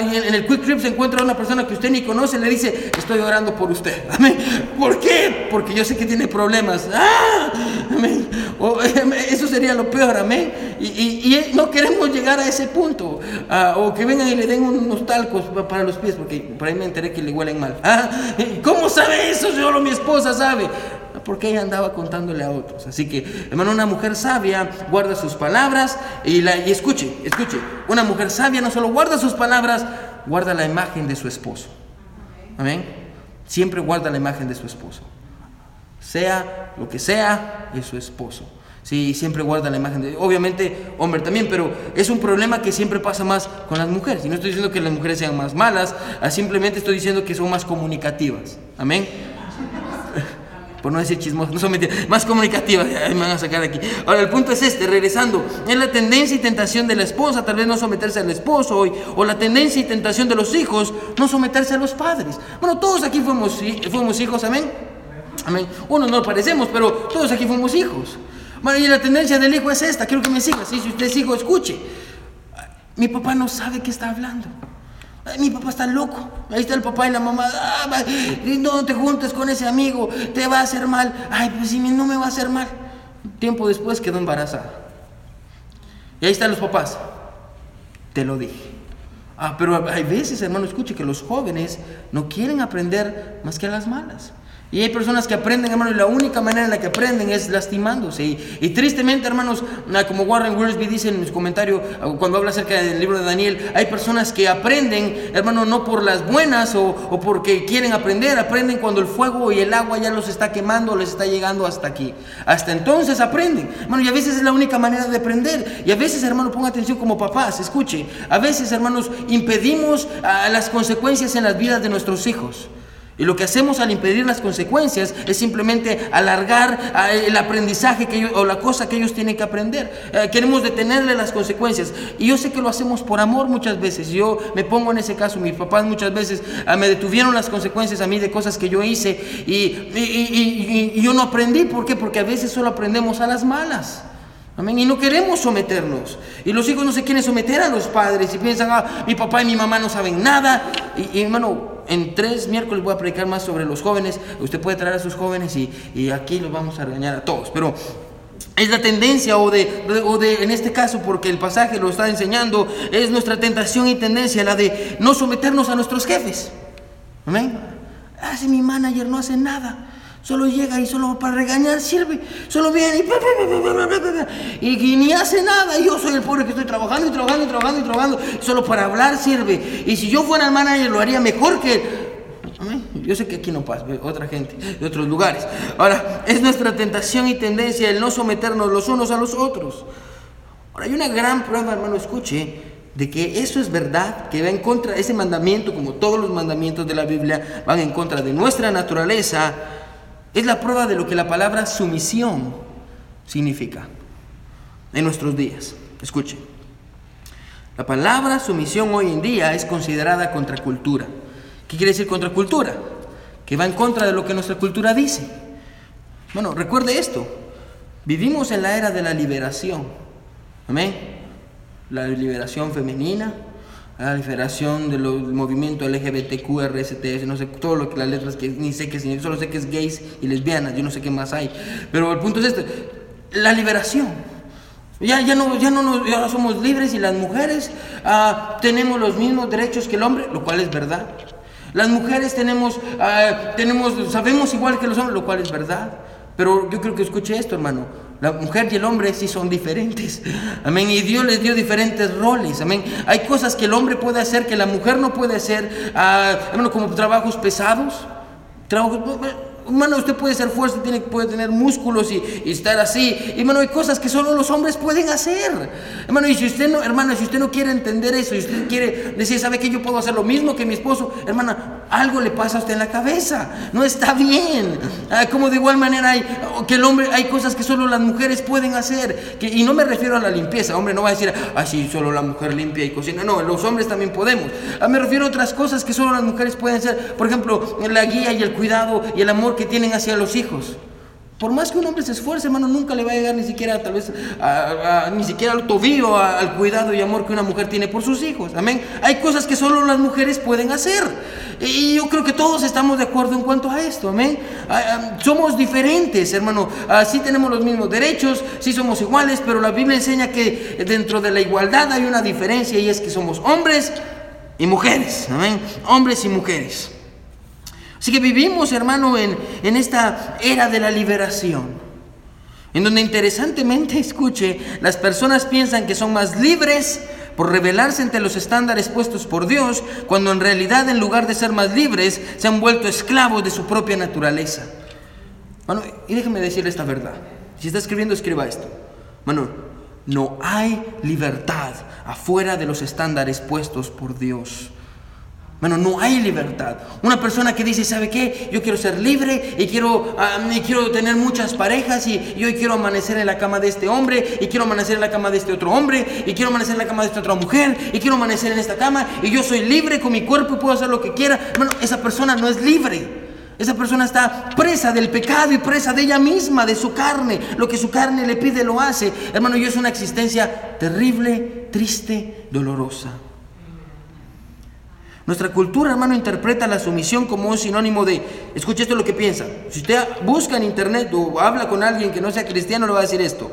en el quick trip se encuentra una persona que usted ni conoce, le dice, estoy orando por usted. [LAUGHS] Amén. ¿Por qué? Porque yo yo sé que tiene problemas. ¡Ah! eso sería lo peor, amén. Y, no queremos llegar a ese punto. Ah, o que vengan y le den unos talcos para los pies, porque por ahí me enteré que le huelen mal. ¿Ah? ¿Cómo sabe eso? Solo mi esposa sabe. Porque ella andaba contándole a otros. Así que, hermano, una mujer sabia guarda sus palabras y, y escuche, escuche. Una mujer sabia no solo guarda sus palabras, guarda la imagen de su esposo. Amén. Siempre guarda la imagen de su esposo sea lo que sea, es su esposo. Sí, siempre guarda la imagen de... Obviamente, hombre también, pero es un problema que siempre pasa más con las mujeres. Y no estoy diciendo que las mujeres sean más malas, ah, simplemente estoy diciendo que son más comunicativas. Amén. [LAUGHS] Por no decir chismosas, no son mentiras, más comunicativas, me van a sacar aquí. Ahora, el punto es este, regresando, es la tendencia y tentación de la esposa, tal vez no someterse al esposo hoy, o la tendencia y tentación de los hijos, no someterse a los padres. Bueno, todos aquí fuimos, fuimos hijos, amén. Amén. Uno no parecemos, pero todos aquí fuimos hijos. Y la tendencia del hijo es esta, quiero que me sigas. si usted es hijo, escuche. Mi papá no sabe qué está hablando. mi papá está loco. Ahí está el papá y la mamá. Ah, no te juntes con ese amigo, te va a hacer mal. Ay, pues si no me va a hacer mal. Tiempo después quedó embarazada. Y ahí están los papás. Te lo dije. Ah, pero hay veces, hermano, escuche que los jóvenes no quieren aprender más que a las malas. Y hay personas que aprenden, hermano, y la única manera en la que aprenden es lastimándose. Y, tristemente, hermanos, ah, como Warren Wiersbe dice en su comentario, ah, cuando habla acerca del libro de Daniel, hay personas que aprenden, hermano, no por las buenas o, porque quieren aprender, aprenden cuando el fuego y el agua ya los está quemando, les está llegando hasta aquí. Hasta entonces aprenden. Hermano, y a veces es la única manera de aprender. Y a veces, hermano, ponga atención como papás, escuche. A veces, hermanos, impedimos a las consecuencias en las vidas de nuestros hijos. Y lo que hacemos al impedir las consecuencias es simplemente alargar ah, el aprendizaje que o la cosa que ellos tienen que aprender. Eh, queremos detenerle las consecuencias. Y yo sé que lo hacemos por amor muchas veces. Yo me pongo en ese caso. Mis papás muchas veces ah, me detuvieron las consecuencias a mí de cosas que yo hice. Y, y yo no aprendí. ¿Por qué? Porque a veces solo aprendemos a las malas. Amén. Y no queremos someternos. Y los hijos no se quieren someter a los padres y piensan, ah, mi papá y mi mamá no saben nada. Y, hermano, en tres miércoles voy a predicar más sobre los jóvenes. Usted puede traer a sus jóvenes y, y aquí los vamos a regañar a todos. Pero es la tendencia, o de, o de, en este caso, porque el pasaje lo está enseñando, es nuestra tentación y tendencia, la de no someternos a nuestros jefes. Amén. Ah, si mi manager no hace nada. Solo llega y solo para regañar sirve. Solo viene y, y, ni hace nada. Yo soy el pobre que estoy trabajando y trabajando y trabajando y trabajando. Solo para hablar sirve. Y si yo fuera el manager lo haría mejor que yo sé que aquí no pasa, otra gente de otros lugares. Ahora, es nuestra tentación y tendencia el no someternos los unos a los otros. Ahora, hay una gran prueba, hermano, escuche, de que eso es verdad, que va en contra, ese mandamiento, como todos los mandamientos de la Biblia, van en contra de nuestra naturaleza es la prueba de lo que la palabra sumisión significa en nuestros días. Escuchen. La palabra sumisión hoy en día es considerada contracultura. ¿Qué quiere decir contracultura? Que va en contra de lo que nuestra cultura dice. Bueno, recuerde esto. Vivimos en la era de la liberación. Amén. La liberación femenina, la liberación del movimiento LGBTQ, RSTS, no sé, todo lo que las letras que ni sé qué significa, solo sé que es gays y lesbianas, yo no sé qué más hay. Pero el punto es este, la liberación. Ya, ya, no, ya, no ya somos libres y las mujeres ah, tenemos los mismos derechos que el hombre, lo cual es verdad. Las mujeres tenemos, ah, tenemos, sabemos igual que los hombres, lo cual es verdad. Pero yo creo que escuche esto, hermano. La mujer y el hombre sí son diferentes. [LAUGHS] Amén. Y Dios les dio diferentes roles. Amén. Hay cosas que el hombre puede hacer que la mujer no puede hacer. Ah, como trabajos pesados. Trabajos, Hermano, usted puede ser fuerte, tiene, puede tener músculos y, estar así. Hermano, hay cosas que solo los hombres pueden hacer. Hermano, y si usted no, hermano, si usted no quiere entender eso, y usted quiere decir, ¿sabe que yo puedo hacer lo mismo que mi esposo? Hermana, algo le pasa a usted en la cabeza. No está bien. Ah, como de igual manera hay que el hombre, hay cosas que solo las mujeres pueden hacer. Y no me refiero a la limpieza. Hombre, no va a decir, ah, sí, solo la mujer limpia y cocina. No, los hombres también podemos. Ah, me refiero a otras cosas que solo las mujeres pueden hacer. Por ejemplo, la guía y el cuidado y el amor que tienen hacia los hijos. Por más que un hombre se esfuerce, hermano, nunca le va a llegar ni siquiera, tal vez, ni siquiera al tobillo, al cuidado y amor que una mujer tiene por sus hijos. Amén. Hay cosas que solo las mujeres pueden hacer. Y yo creo que todos estamos de acuerdo en cuanto a esto. Amén. Somos diferentes, hermano. Sí tenemos los mismos derechos, sí somos iguales, pero la Biblia enseña que dentro de la igualdad hay una diferencia y es que somos hombres y mujeres. Amén. Hombres y mujeres. Así que vivimos, hermano, en, en esta era de la liberación, en donde interesantemente, [LAUGHS] escuche, las personas piensan que son más libres por rebelarse ante los estándares puestos por Dios, cuando en realidad en lugar de ser más libres, se han vuelto esclavos de su propia naturaleza. Bueno, y déjeme decirle esta verdad. Si está escribiendo, escriba esto. No hay libertad afuera de los estándares puestos por Dios. Bueno, no hay libertad. Una persona que dice, ¿sabe qué? Yo quiero ser libre y quiero, y quiero tener muchas parejas y, yo quiero amanecer en la cama de este hombre y quiero amanecer en la cama de este otro hombre y quiero amanecer en la cama de esta otra mujer y quiero amanecer en esta cama y yo soy libre con mi cuerpo y puedo hacer lo que quiera. Bueno, esa persona no es libre. Esa persona está presa del pecado y presa de ella misma, de su carne. Lo que su carne le pide lo hace. Hermano, yo es una existencia terrible, triste, dolorosa. Nuestra cultura, hermano, interpreta la sumisión como un sinónimo de, escuche esto lo que piensa. Si usted busca en internet o habla con alguien que no sea cristiano, le va a decir esto.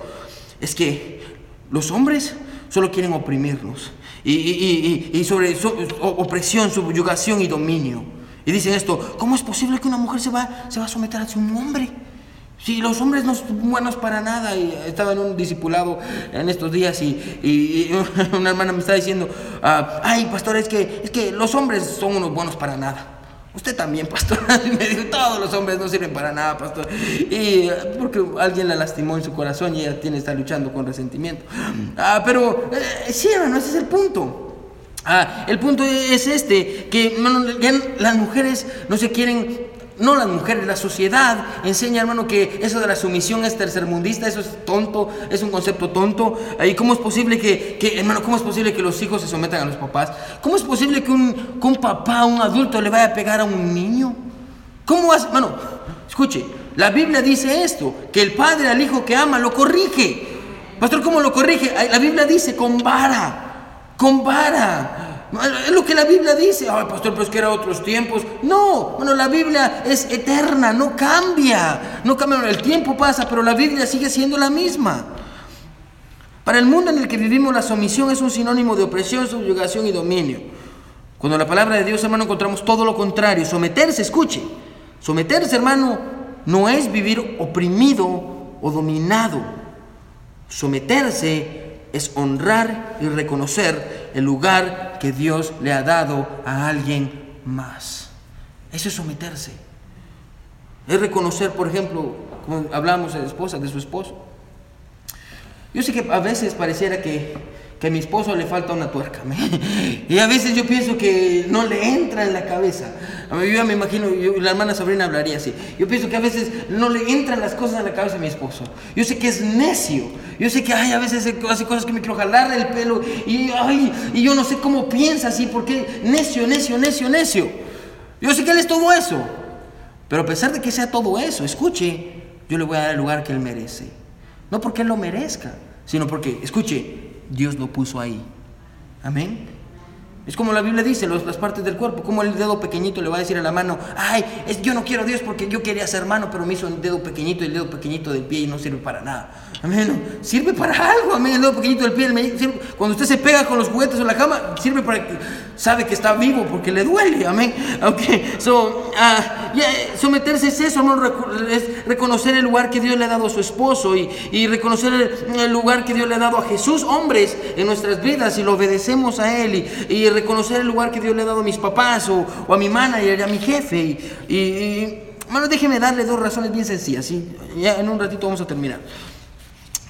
Es que los hombres solo quieren oprimirnos. Y, sobre opresión, subyugación y dominio. Y dicen esto, ¿cómo es posible que una mujer se va, se va a someter a un hombre? Si los hombres no son buenos para nada, y estaba en un discipulado en estos días y, [LAUGHS] una hermana me está diciendo, ah, ay pastor, es que, es que los hombres son unos buenos para nada. Usted también, pastor. [LAUGHS] me dijo, todos los hombres no sirven para nada, pastor. Y porque alguien la lastimó en su corazón y ella tiene, está luchando con resentimiento. Ah, pero eh, sí, hermano, ese es el punto. Ah, el punto es este, que las mujeres no se quieren no las mujeres, la sociedad enseña, hermano, que eso de la sumisión es tercermundista, eso es tonto, es un concepto tonto. ¿Y cómo es posible que, hermano, cómo es posible que los hijos se sometan a los papás? ¿Cómo es posible que un, un papá, un adulto, le vaya a pegar a un niño? ¿Cómo hace? Bueno, escuche, la Biblia dice esto, que el padre al hijo que ama lo corrige. Pastor, ¿cómo lo corrige? La Biblia dice con vara, con vara. Es lo que la Biblia dice. Ay, pastor, pues que era otros tiempos. No, bueno, la Biblia es eterna, no cambia. No cambia, el tiempo pasa, pero la Biblia sigue siendo la misma. Para el mundo en el que vivimos, la sumisión es un sinónimo de opresión, subyugación y dominio. Cuando la palabra de Dios, hermano, encontramos todo lo contrario. Someterse, escuche. Someterse, hermano, no es vivir oprimido o dominado. Someterse es honrar y reconocer el lugar que Dios le ha dado a alguien más. Eso es someterse. Es reconocer, por ejemplo, como hablamos de esposa, de su esposo. Yo sé que a veces pareciera que que a mi esposo le falta una tuerca. [LAUGHS] y a veces yo pienso que no le entra en la cabeza. Yo ya me imagino, la hermana Sabrina hablaría así. Yo pienso que a veces no le entran las cosas en la cabeza a mi esposo. Yo sé que es necio. Yo sé que ay, a veces hace cosas que me quiero jalar el pelo y, ay, y yo no sé cómo piensa así, porque necio, necio, necio, necio. Yo sé que él es todo eso. Pero a pesar de que sea todo eso, escuche, yo le voy a dar el lugar que él merece. No porque él lo merezca, sino porque, escuche, Dios lo puso ahí. Amén. Es como la Biblia dice, las partes del cuerpo, como el dedo pequeñito le va a decir a la mano, ay, es, yo no quiero a Dios porque yo quería ser mano, pero me hizo el dedo pequeñito y el dedo pequeñito del pie y no sirve para nada. Amén. Sirve para algo, amén. El dedo pequeñito del pie, cuando usted se pega con los juguetes o la cama, sirve para que sabe que está vivo porque le duele, amén. Ok, so, uh, someterse es eso, amor, es reconocer el lugar que Dios le ha dado a su esposo y, y reconocer el, lugar que Dios le ha dado a Jesús, hombres, en nuestras vidas y lo obedecemos a Él y, y reconocer el lugar que Dios le ha dado a mis papás o, o a mi manager, a mi jefe. Y, y, bueno, déjeme darle dos razones bien sencillas, ¿sí? Ya en un ratito vamos a terminar.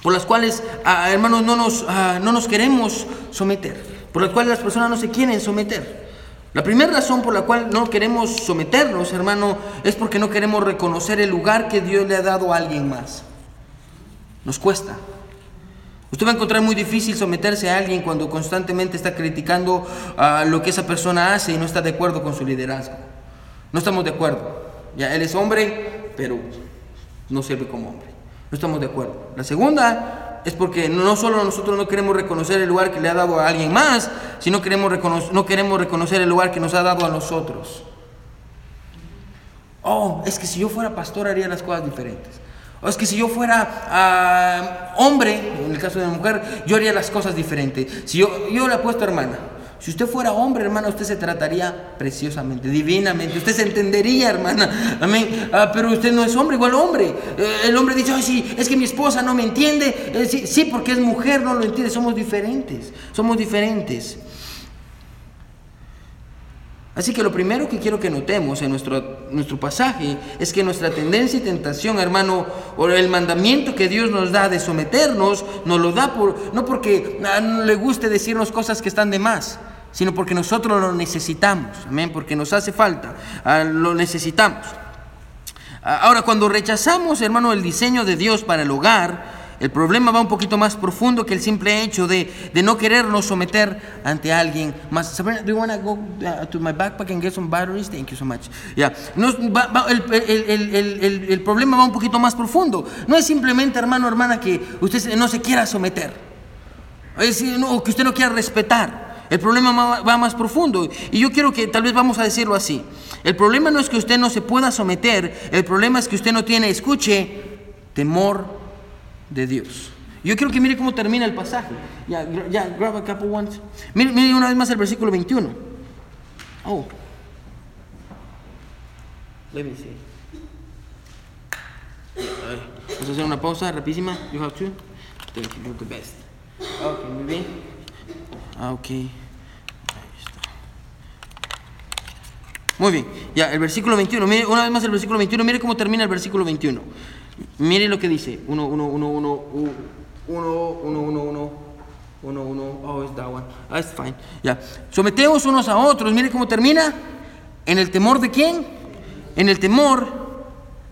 Por las cuales, ah, hermanos, no nos, ah, no nos queremos someter. Por las cuales las personas no se quieren someter. La primera razón por la cual no queremos someternos, hermano, es porque no queremos reconocer el lugar que Dios le ha dado a alguien más. Nos cuesta. Usted va a encontrar muy difícil someterse a alguien cuando constantemente está criticando a lo que esa persona hace y no está de acuerdo con su liderazgo. No estamos de acuerdo. Ya, él es hombre, pero no sirve como hombre. No estamos de acuerdo. La segunda es porque no solo nosotros no queremos reconocer el lugar que le ha dado a alguien más, sino queremos no queremos reconocer el lugar que nos ha dado a nosotros. Oh, es que si yo fuera pastor haría las cosas diferentes. O es que si yo fuera ah, hombre, en el caso de la mujer, yo haría las cosas diferentes. Si yo, yo le apuesto hermana, si usted fuera hombre, hermana, usted se trataría preciosamente, divinamente. Usted se entendería, hermana. Amén. Ah, pero usted no es hombre, igual hombre. Eh, el hombre dice, ay, sí, es que mi esposa no me entiende. Eh, sí, sí, porque es mujer, no lo entiende. Somos diferentes. Somos diferentes. Así que lo primero que quiero que notemos en nuestro, nuestro pasaje es que nuestra tendencia y tentación, hermano, o el mandamiento que Dios nos da de someternos, nos lo da por, no porque ah, le guste decirnos cosas que están de más, sino porque nosotros lo necesitamos, amén, porque nos hace falta, ah, lo necesitamos. Ah, ahora, cuando rechazamos, hermano, el diseño de Dios para el hogar, el problema va un poquito más profundo que el simple hecho de, de no querernos someter ante alguien más. Sabrina, do you want to go uh, to my backpack and get some batteries? Thank you so much. Yeah. No, el, el, el, el, problema va un poquito más profundo. No es simplemente, hermano, hermana, que usted no se quiera someter. Es, no, que usted no quiera respetar. El problema va, va más profundo. Y yo quiero que tal vez vamos a decirlo así. El problema no es que usted no se pueda someter. El problema es que usted no tiene, escuche, temor de Dios. Yo quiero que mire cómo termina el pasaje. Ya, ya, grab a couple ones. Mire, mire una vez más el versículo 21. Oh. Let me see. Vamos a hacer una pausa rapidísima. You have to. Thank you. You're the best. Ok, muy bien. Ah, ok. Ahí está. Muy bien. Ya, el versículo 21. Mire una vez más el versículo 21. Mire cómo termina el versículo 21. Mire lo que dice. 1, 1, 1, 1, 1, 1, 1, 1, 1. 1, 1, oh, it's that one. Ah, it's fine. Ya. Sometemos unos a otros. Mire cómo termina. ¿En el temor de quién? En el temor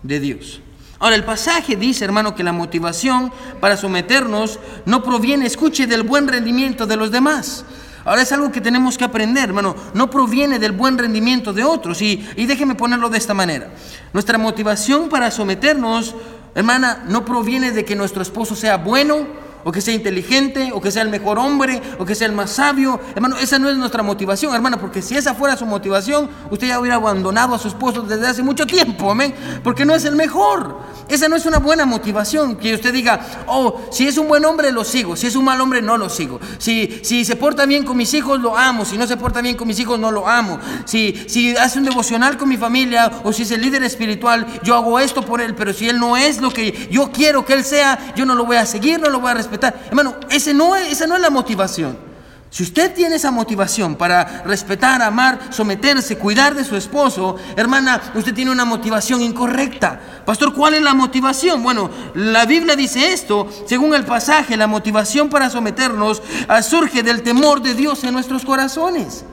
de Dios. Ahora, el pasaje dice, hermano, que la motivación para someternos no proviene, escuche, del buen rendimiento de los demás. Ahora es algo que tenemos que aprender, hermano. No proviene del buen rendimiento de otros. Y, y déjeme ponerlo de esta manera. Nuestra motivación para someternos, hermana, no proviene de que nuestro esposo sea bueno o que sea inteligente, o que sea el mejor hombre, o que sea el más sabio. Hermano, esa no es nuestra motivación, hermano, porque si esa fuera su motivación, usted ya hubiera abandonado a su esposo desde hace mucho tiempo, amén, porque no es el mejor. Esa no es una buena motivación, que usted diga, oh, si es un buen hombre lo sigo, si es un mal hombre no lo sigo. Si, si se porta bien con mis hijos lo amo, si no se porta bien con mis hijos no lo amo. Si, si hace un devocional con mi familia o si es el líder espiritual, yo hago esto por él, pero si él no es lo que yo quiero que él sea, yo no lo voy a seguir, no lo voy a respetar. Hermano, ese no es, esa no es la motivación. Si usted tiene esa motivación para respetar, amar, someterse, cuidar de su esposo, hermana, usted tiene una motivación incorrecta. Pastor, ¿cuál es la motivación? Bueno, la Biblia dice esto, según el pasaje, la motivación para someternos ah, surge del temor de Dios en nuestros corazones.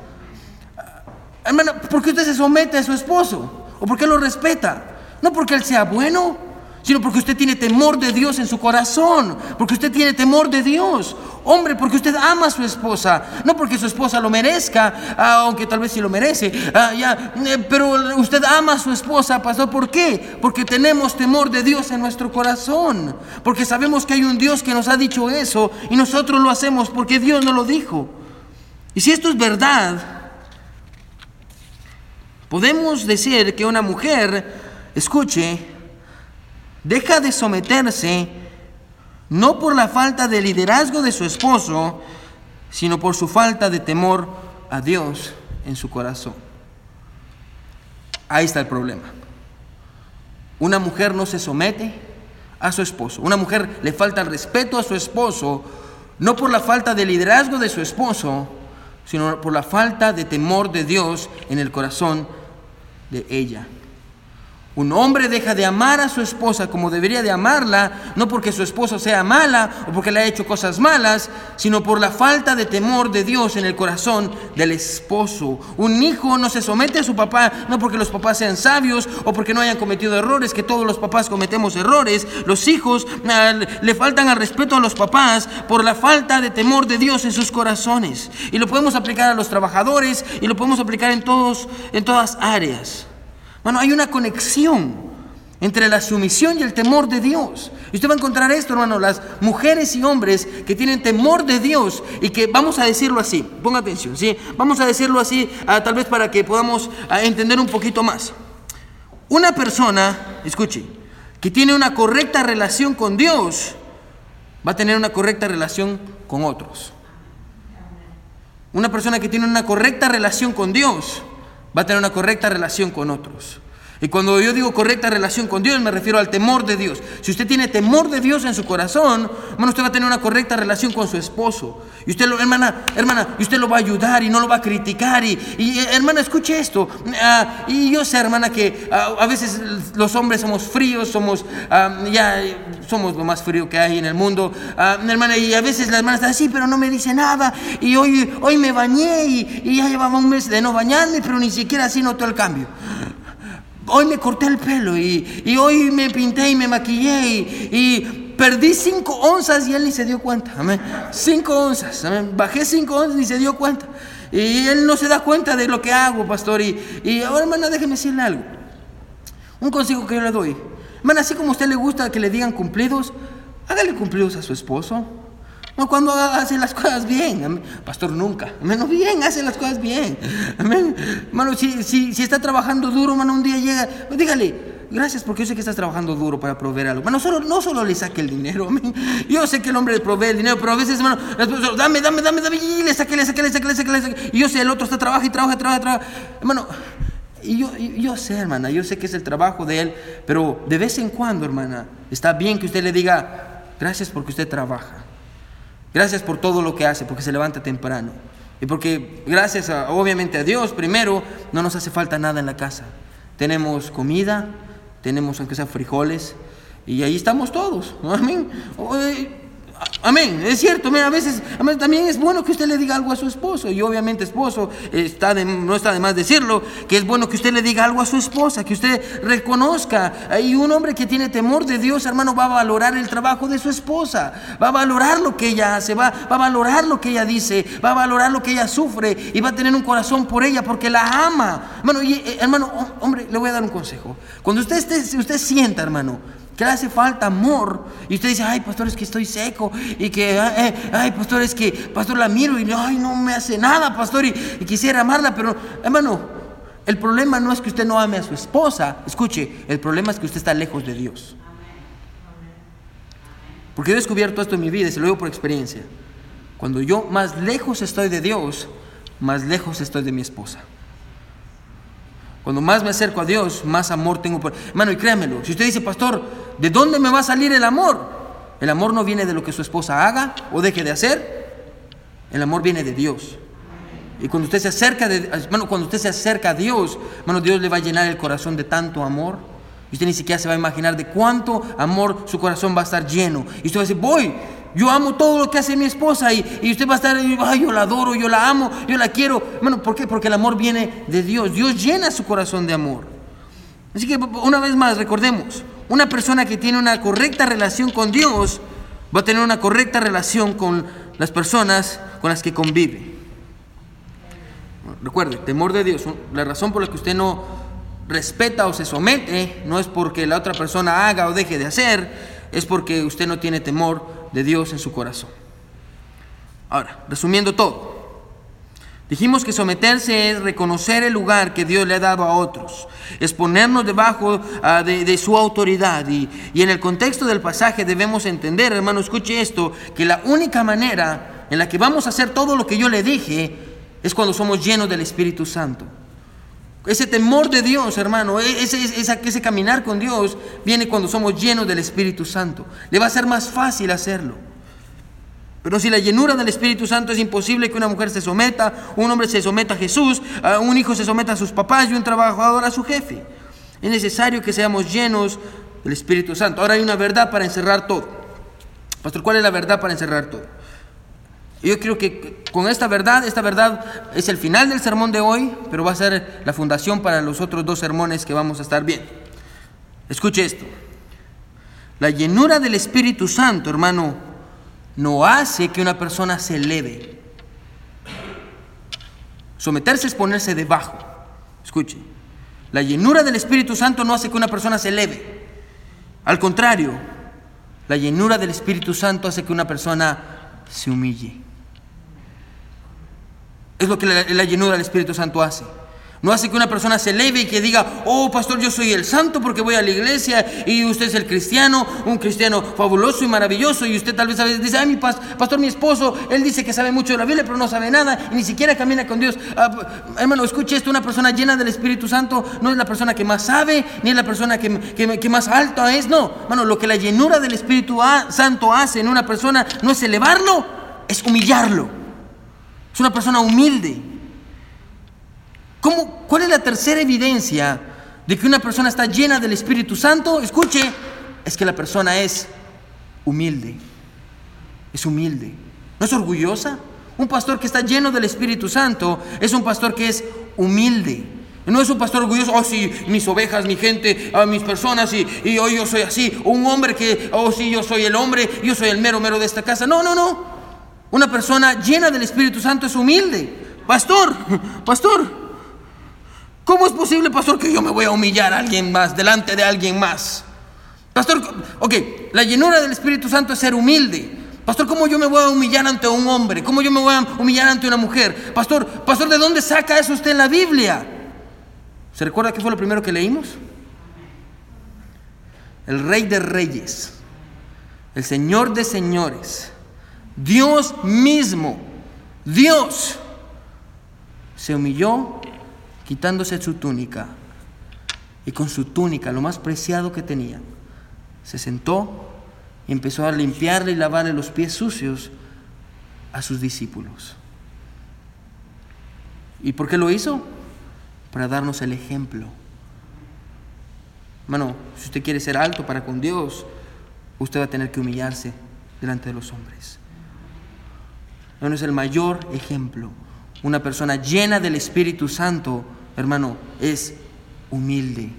Hermana, ¿por qué usted se somete a su esposo? ¿O por qué lo respeta? No porque él sea bueno, sino porque usted tiene temor de Dios en su corazón, porque usted tiene temor de Dios. Hombre, porque usted ama a su esposa, no porque su esposa lo merezca, ah, aunque tal vez sí lo merece, ah, ya, eh, pero usted ama a su esposa, pastor, ¿por qué? Porque tenemos temor de Dios en nuestro corazón, porque sabemos que hay un Dios que nos ha dicho eso y nosotros lo hacemos porque Dios nos lo dijo. Y si esto es verdad, podemos decir que una mujer, escuche, deja de someterse no por la falta de liderazgo de su esposo, sino por su falta de temor a Dios en su corazón. Ahí está el problema. Una mujer no se somete a su esposo. Una mujer le falta el respeto a su esposo, no por la falta de liderazgo de su esposo, sino por la falta de temor de Dios en el corazón de ella. Un hombre deja de amar a su esposa como debería de amarla, no porque su esposa sea mala o porque le ha hecho cosas malas, sino por la falta de temor de Dios en el corazón del esposo. Un hijo no se somete a su papá, no porque los papás sean sabios o porque no hayan cometido errores, que todos los papás cometemos errores. Los hijos ah, le faltan al respeto a los papás por la falta de temor de Dios en sus corazones. Y lo podemos aplicar a los trabajadores y lo podemos aplicar en, todos, en todas áreas. Bueno, hay una conexión entre la sumisión y el temor de Dios. Y usted va a encontrar esto, hermano, las mujeres y hombres que tienen temor de Dios y que, vamos a decirlo así, ponga atención, ¿sí? Vamos a decirlo así, ah, tal vez para que podamos ah, entender un poquito más. Una persona, escuche, que tiene una correcta relación con Dios, va a tener una correcta relación con otros. Una persona que tiene una correcta relación con Dios, va a tener una correcta relación con otros. Y cuando yo digo correcta relación con Dios, me refiero al temor de Dios. Si usted tiene temor de Dios en su corazón, hermano, usted va a tener una correcta relación con su esposo. Y usted lo, hermana, hermana, y usted lo va a ayudar y no lo va a criticar. Y, eh, hermana, escuche esto. Ah, y yo sé, hermana, que ah, a veces los hombres somos fríos, somos, ah, ya, somos lo más frío que hay en el mundo. hermana, y a veces la hermana está así, pero no me dice nada. Y hoy, hoy me bañé y, y ya llevaba un mes de no bañarme, pero ni siquiera así notó el cambio. Hoy me corté el pelo y, hoy me pinté y me maquillé y, perdí cinco onzas y él ni se dio cuenta. Amén. Cinco onzas. Bajé cinco onzas y ni se dio cuenta. Y él no se da cuenta de lo que hago, pastor. Y, y ahora, hermana, déjeme decirle algo. Un consejo que yo le doy. Hermana, así como a usted le gusta que le digan cumplidos, hágale cumplidos a su esposo. No, cuando hace las cosas bien, pastor, nunca. Menos bien, hace las cosas bien. Amén. Hermano, si, si, si, está trabajando duro, hermano, un día llega, dígale, gracias porque yo sé que estás trabajando duro para proveer algo. Bueno, solo, no solo le saque el dinero. Yo sé que el hombre provee el dinero, pero a veces, hermano, dame, dame, dame, dame, y le saque, le saque, le saque, le saque, le saque. Y yo sé, el otro está trabaja y trabaja, trabaja, trabaja. Hermano, y yo, yo sé, hermana, yo sé que es el trabajo de él, pero de vez en cuando, hermana, está bien que usted le diga, gracias porque usted trabaja. Gracias por todo lo que hace, porque se levanta temprano. Y porque gracias obviamente a Dios, primero, no nos hace falta nada en la casa. Tenemos comida, tenemos aunque sea frijoles, y ahí estamos todos. Amén. Amén, es cierto, a veces también es bueno que usted le diga algo a su esposo, y obviamente esposo, está no está de más decirlo, que es bueno que usted le diga algo a su esposa, que usted reconozca, y un hombre que tiene temor de Dios, hermano, va a valorar el trabajo de su esposa, va a valorar lo que ella hace, va, va a valorar lo que ella dice, va a valorar lo que ella sufre, y va a tener un corazón por ella porque la ama. Hermano, eh, hermano, hombre, le voy a dar un consejo. Cuando usted, esté, usted sienta, hermano, que le hace falta amor. Y usted dice, ay, pastor, es que estoy seco. Y que, ay, pastor, es que, pastor, la miro y ay, no me hace nada, pastor. Y, quisiera amarla, pero, hermano, el problema no es que usted no ame a su esposa. Escuche, el problema es que usted está lejos de Dios. Porque yo he descubierto esto en mi vida y se lo digo por experiencia. Cuando yo más lejos estoy de Dios, más lejos estoy de mi esposa. Cuando más me acerco a Dios, más amor tengo por... Hermano, y créamelo, si usted dice, pastor, ¿de dónde me va a salir el amor? El amor no viene de lo que su esposa haga o deje de hacer. El amor viene de Dios. Y cuando usted se acerca de, hermano, cuando usted se acerca a Dios, hermano, Dios le va a llenar el corazón de tanto amor. Y usted ni siquiera se va a imaginar de cuánto amor su corazón va a estar lleno. Y usted va a decir, voy, yo amo todo lo que hace mi esposa y, usted va a estar, ay, yo la adoro, yo la amo, yo la quiero. Bueno, ¿por qué? Porque el amor viene de Dios. Dios llena su corazón de amor. Así que una vez más, recordemos, una persona que tiene una correcta relación con Dios va a tener una correcta relación con las personas con las que convive. Recuerde, temor de Dios, la razón por la que usted no respeta o se somete no es porque la otra persona haga o deje de hacer, es porque usted no tiene temor de Dios en su corazón. Ahora, resumiendo todo, dijimos que someterse es reconocer el lugar que Dios le ha dado a otros, es ponernos debajo ah, de, su autoridad. Y, y en el contexto del pasaje debemos entender, hermano, escuche esto, que la única manera en la que vamos a hacer todo lo que yo le dije es cuando somos llenos del Espíritu Santo. Ese temor de Dios, hermano, e-, ese, ese, caminar con Dios viene cuando somos llenos del Espíritu Santo. Le va a ser más fácil hacerlo. Pero si la llenura del Espíritu Santo es imposible que una mujer se someta, un hombre se someta a Jesús, un hijo se someta a sus papás y un trabajador a su jefe. Es necesario que seamos llenos del Espíritu Santo. Ahora hay una verdad para encerrar todo. Pastor, ¿cuál es la verdad para encerrar todo? Yo creo que con esta verdad, esta verdad es el final del sermón de hoy, pero va a ser la fundación para los otros dos sermones que vamos a estar bien. Escuche esto. La llenura del Espíritu Santo, hermano, no hace que una persona se eleve. Someterse es ponerse debajo. Escuche. La llenura del Espíritu Santo no hace que una persona se eleve. Al contrario, la llenura del Espíritu Santo hace que una persona se humille. Es lo que la, llenura del Espíritu Santo hace. No hace que una persona se eleve y que diga, oh pastor, yo soy el santo porque voy a la iglesia y usted es el cristiano, un cristiano fabuloso y maravilloso y usted tal vez dice, ay mi pastor, mi esposo, él dice que sabe mucho de la Biblia pero no sabe nada y ni siquiera camina con Dios. Ah, hermano, escuche esto, una persona llena del Espíritu Santo no es la persona que más sabe ni es la persona que, que más alta es, no. Hermano, lo que la llenura del Espíritu Santo hace en una persona no es elevarlo, es humillarlo. Es una persona humilde. ¿Cómo, ¿Cuál es la tercera evidencia de que una persona está llena del Espíritu Santo? Escuche, es que la persona es humilde. Es humilde. ¿No es orgullosa? Un pastor que está lleno del Espíritu Santo es un pastor que es humilde. No es un pastor orgulloso, oh sí, mis ovejas, mi gente, a mis personas y, y hoy yo soy así. Un hombre que, oh sí, yo soy el hombre, yo soy el mero mero de esta casa. No, no, no. Una persona llena del Espíritu Santo es humilde. Pastor, pastor, ¿cómo es posible, pastor, que yo me voy a humillar a alguien más, delante de alguien más? Pastor, ok, la llenura del Espíritu Santo es ser humilde. Pastor, ¿cómo yo me voy a humillar ante un hombre? ¿Cómo yo me voy a humillar ante una mujer? Pastor, pastor, ¿de dónde saca eso usted en la Biblia? ¿Se recuerda qué fue lo primero que leímos? el Rey de Reyes, el Señor de Señores, Dios mismo, Dios, se humilló quitándose su túnica y con su túnica, lo más preciado que tenía, se sentó y empezó a limpiarle y lavarle los pies sucios a sus discípulos. ¿Y por qué lo hizo? Para darnos el ejemplo. Hermano, si usted quiere ser alto para con Dios, usted va a tener que humillarse delante de los hombres. No es el mayor ejemplo. Una persona llena del Espíritu Santo, hermano, es humilde,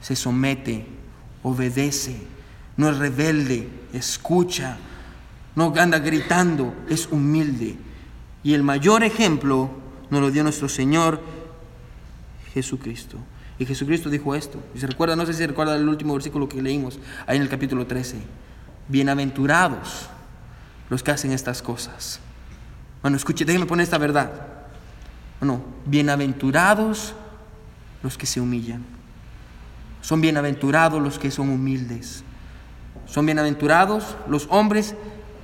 se somete, obedece, no es rebelde, escucha, no anda gritando, es humilde. Y el mayor ejemplo nos lo dio nuestro Señor Jesucristo. Y Jesucristo dijo esto. Y se recuerda, no sé si se recuerda el último versículo que leímos ahí en el capítulo 13. Bienaventurados los que hacen estas cosas. Bueno, escuche, déjeme poner esta verdad. Bueno, bienaventurados los que se humillan. Son bienaventurados los que son humildes. Son bienaventurados los hombres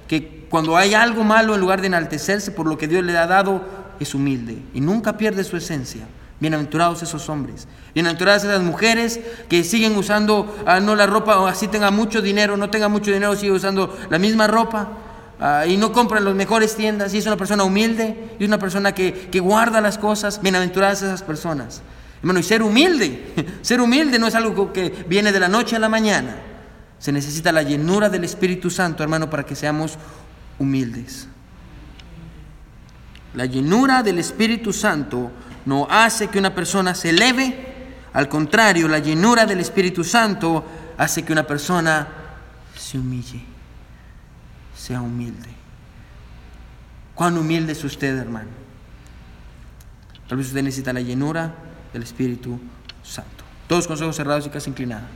que cuando hay algo malo, en lugar de enaltecerse por lo que Dios le ha dado, es humilde y nunca pierde su esencia. Bienaventurados esos hombres. Bienaventuradas esas mujeres que siguen usando ah, no la ropa, o así tenga mucho dinero, no tenga mucho dinero, sigue usando la misma ropa. Ah, y no compra en las mejores tiendas, y es una persona humilde, y es una persona que, que guarda las cosas, bienaventuradas esas personas. Hermano, y ser humilde, [LAUGHS] ser humilde no es algo que viene de la noche a la mañana. Se necesita la llenura del Espíritu Santo, hermano, para que seamos humildes. La llenura del Espíritu Santo no hace que una persona se eleve, al contrario, la llenura del Espíritu Santo hace que una persona se humille, sea humilde. ¿Cuán humilde es usted, hermano? Tal vez usted necesita la llenura del Espíritu Santo. Todos con ojos cerrados y casi inclinados.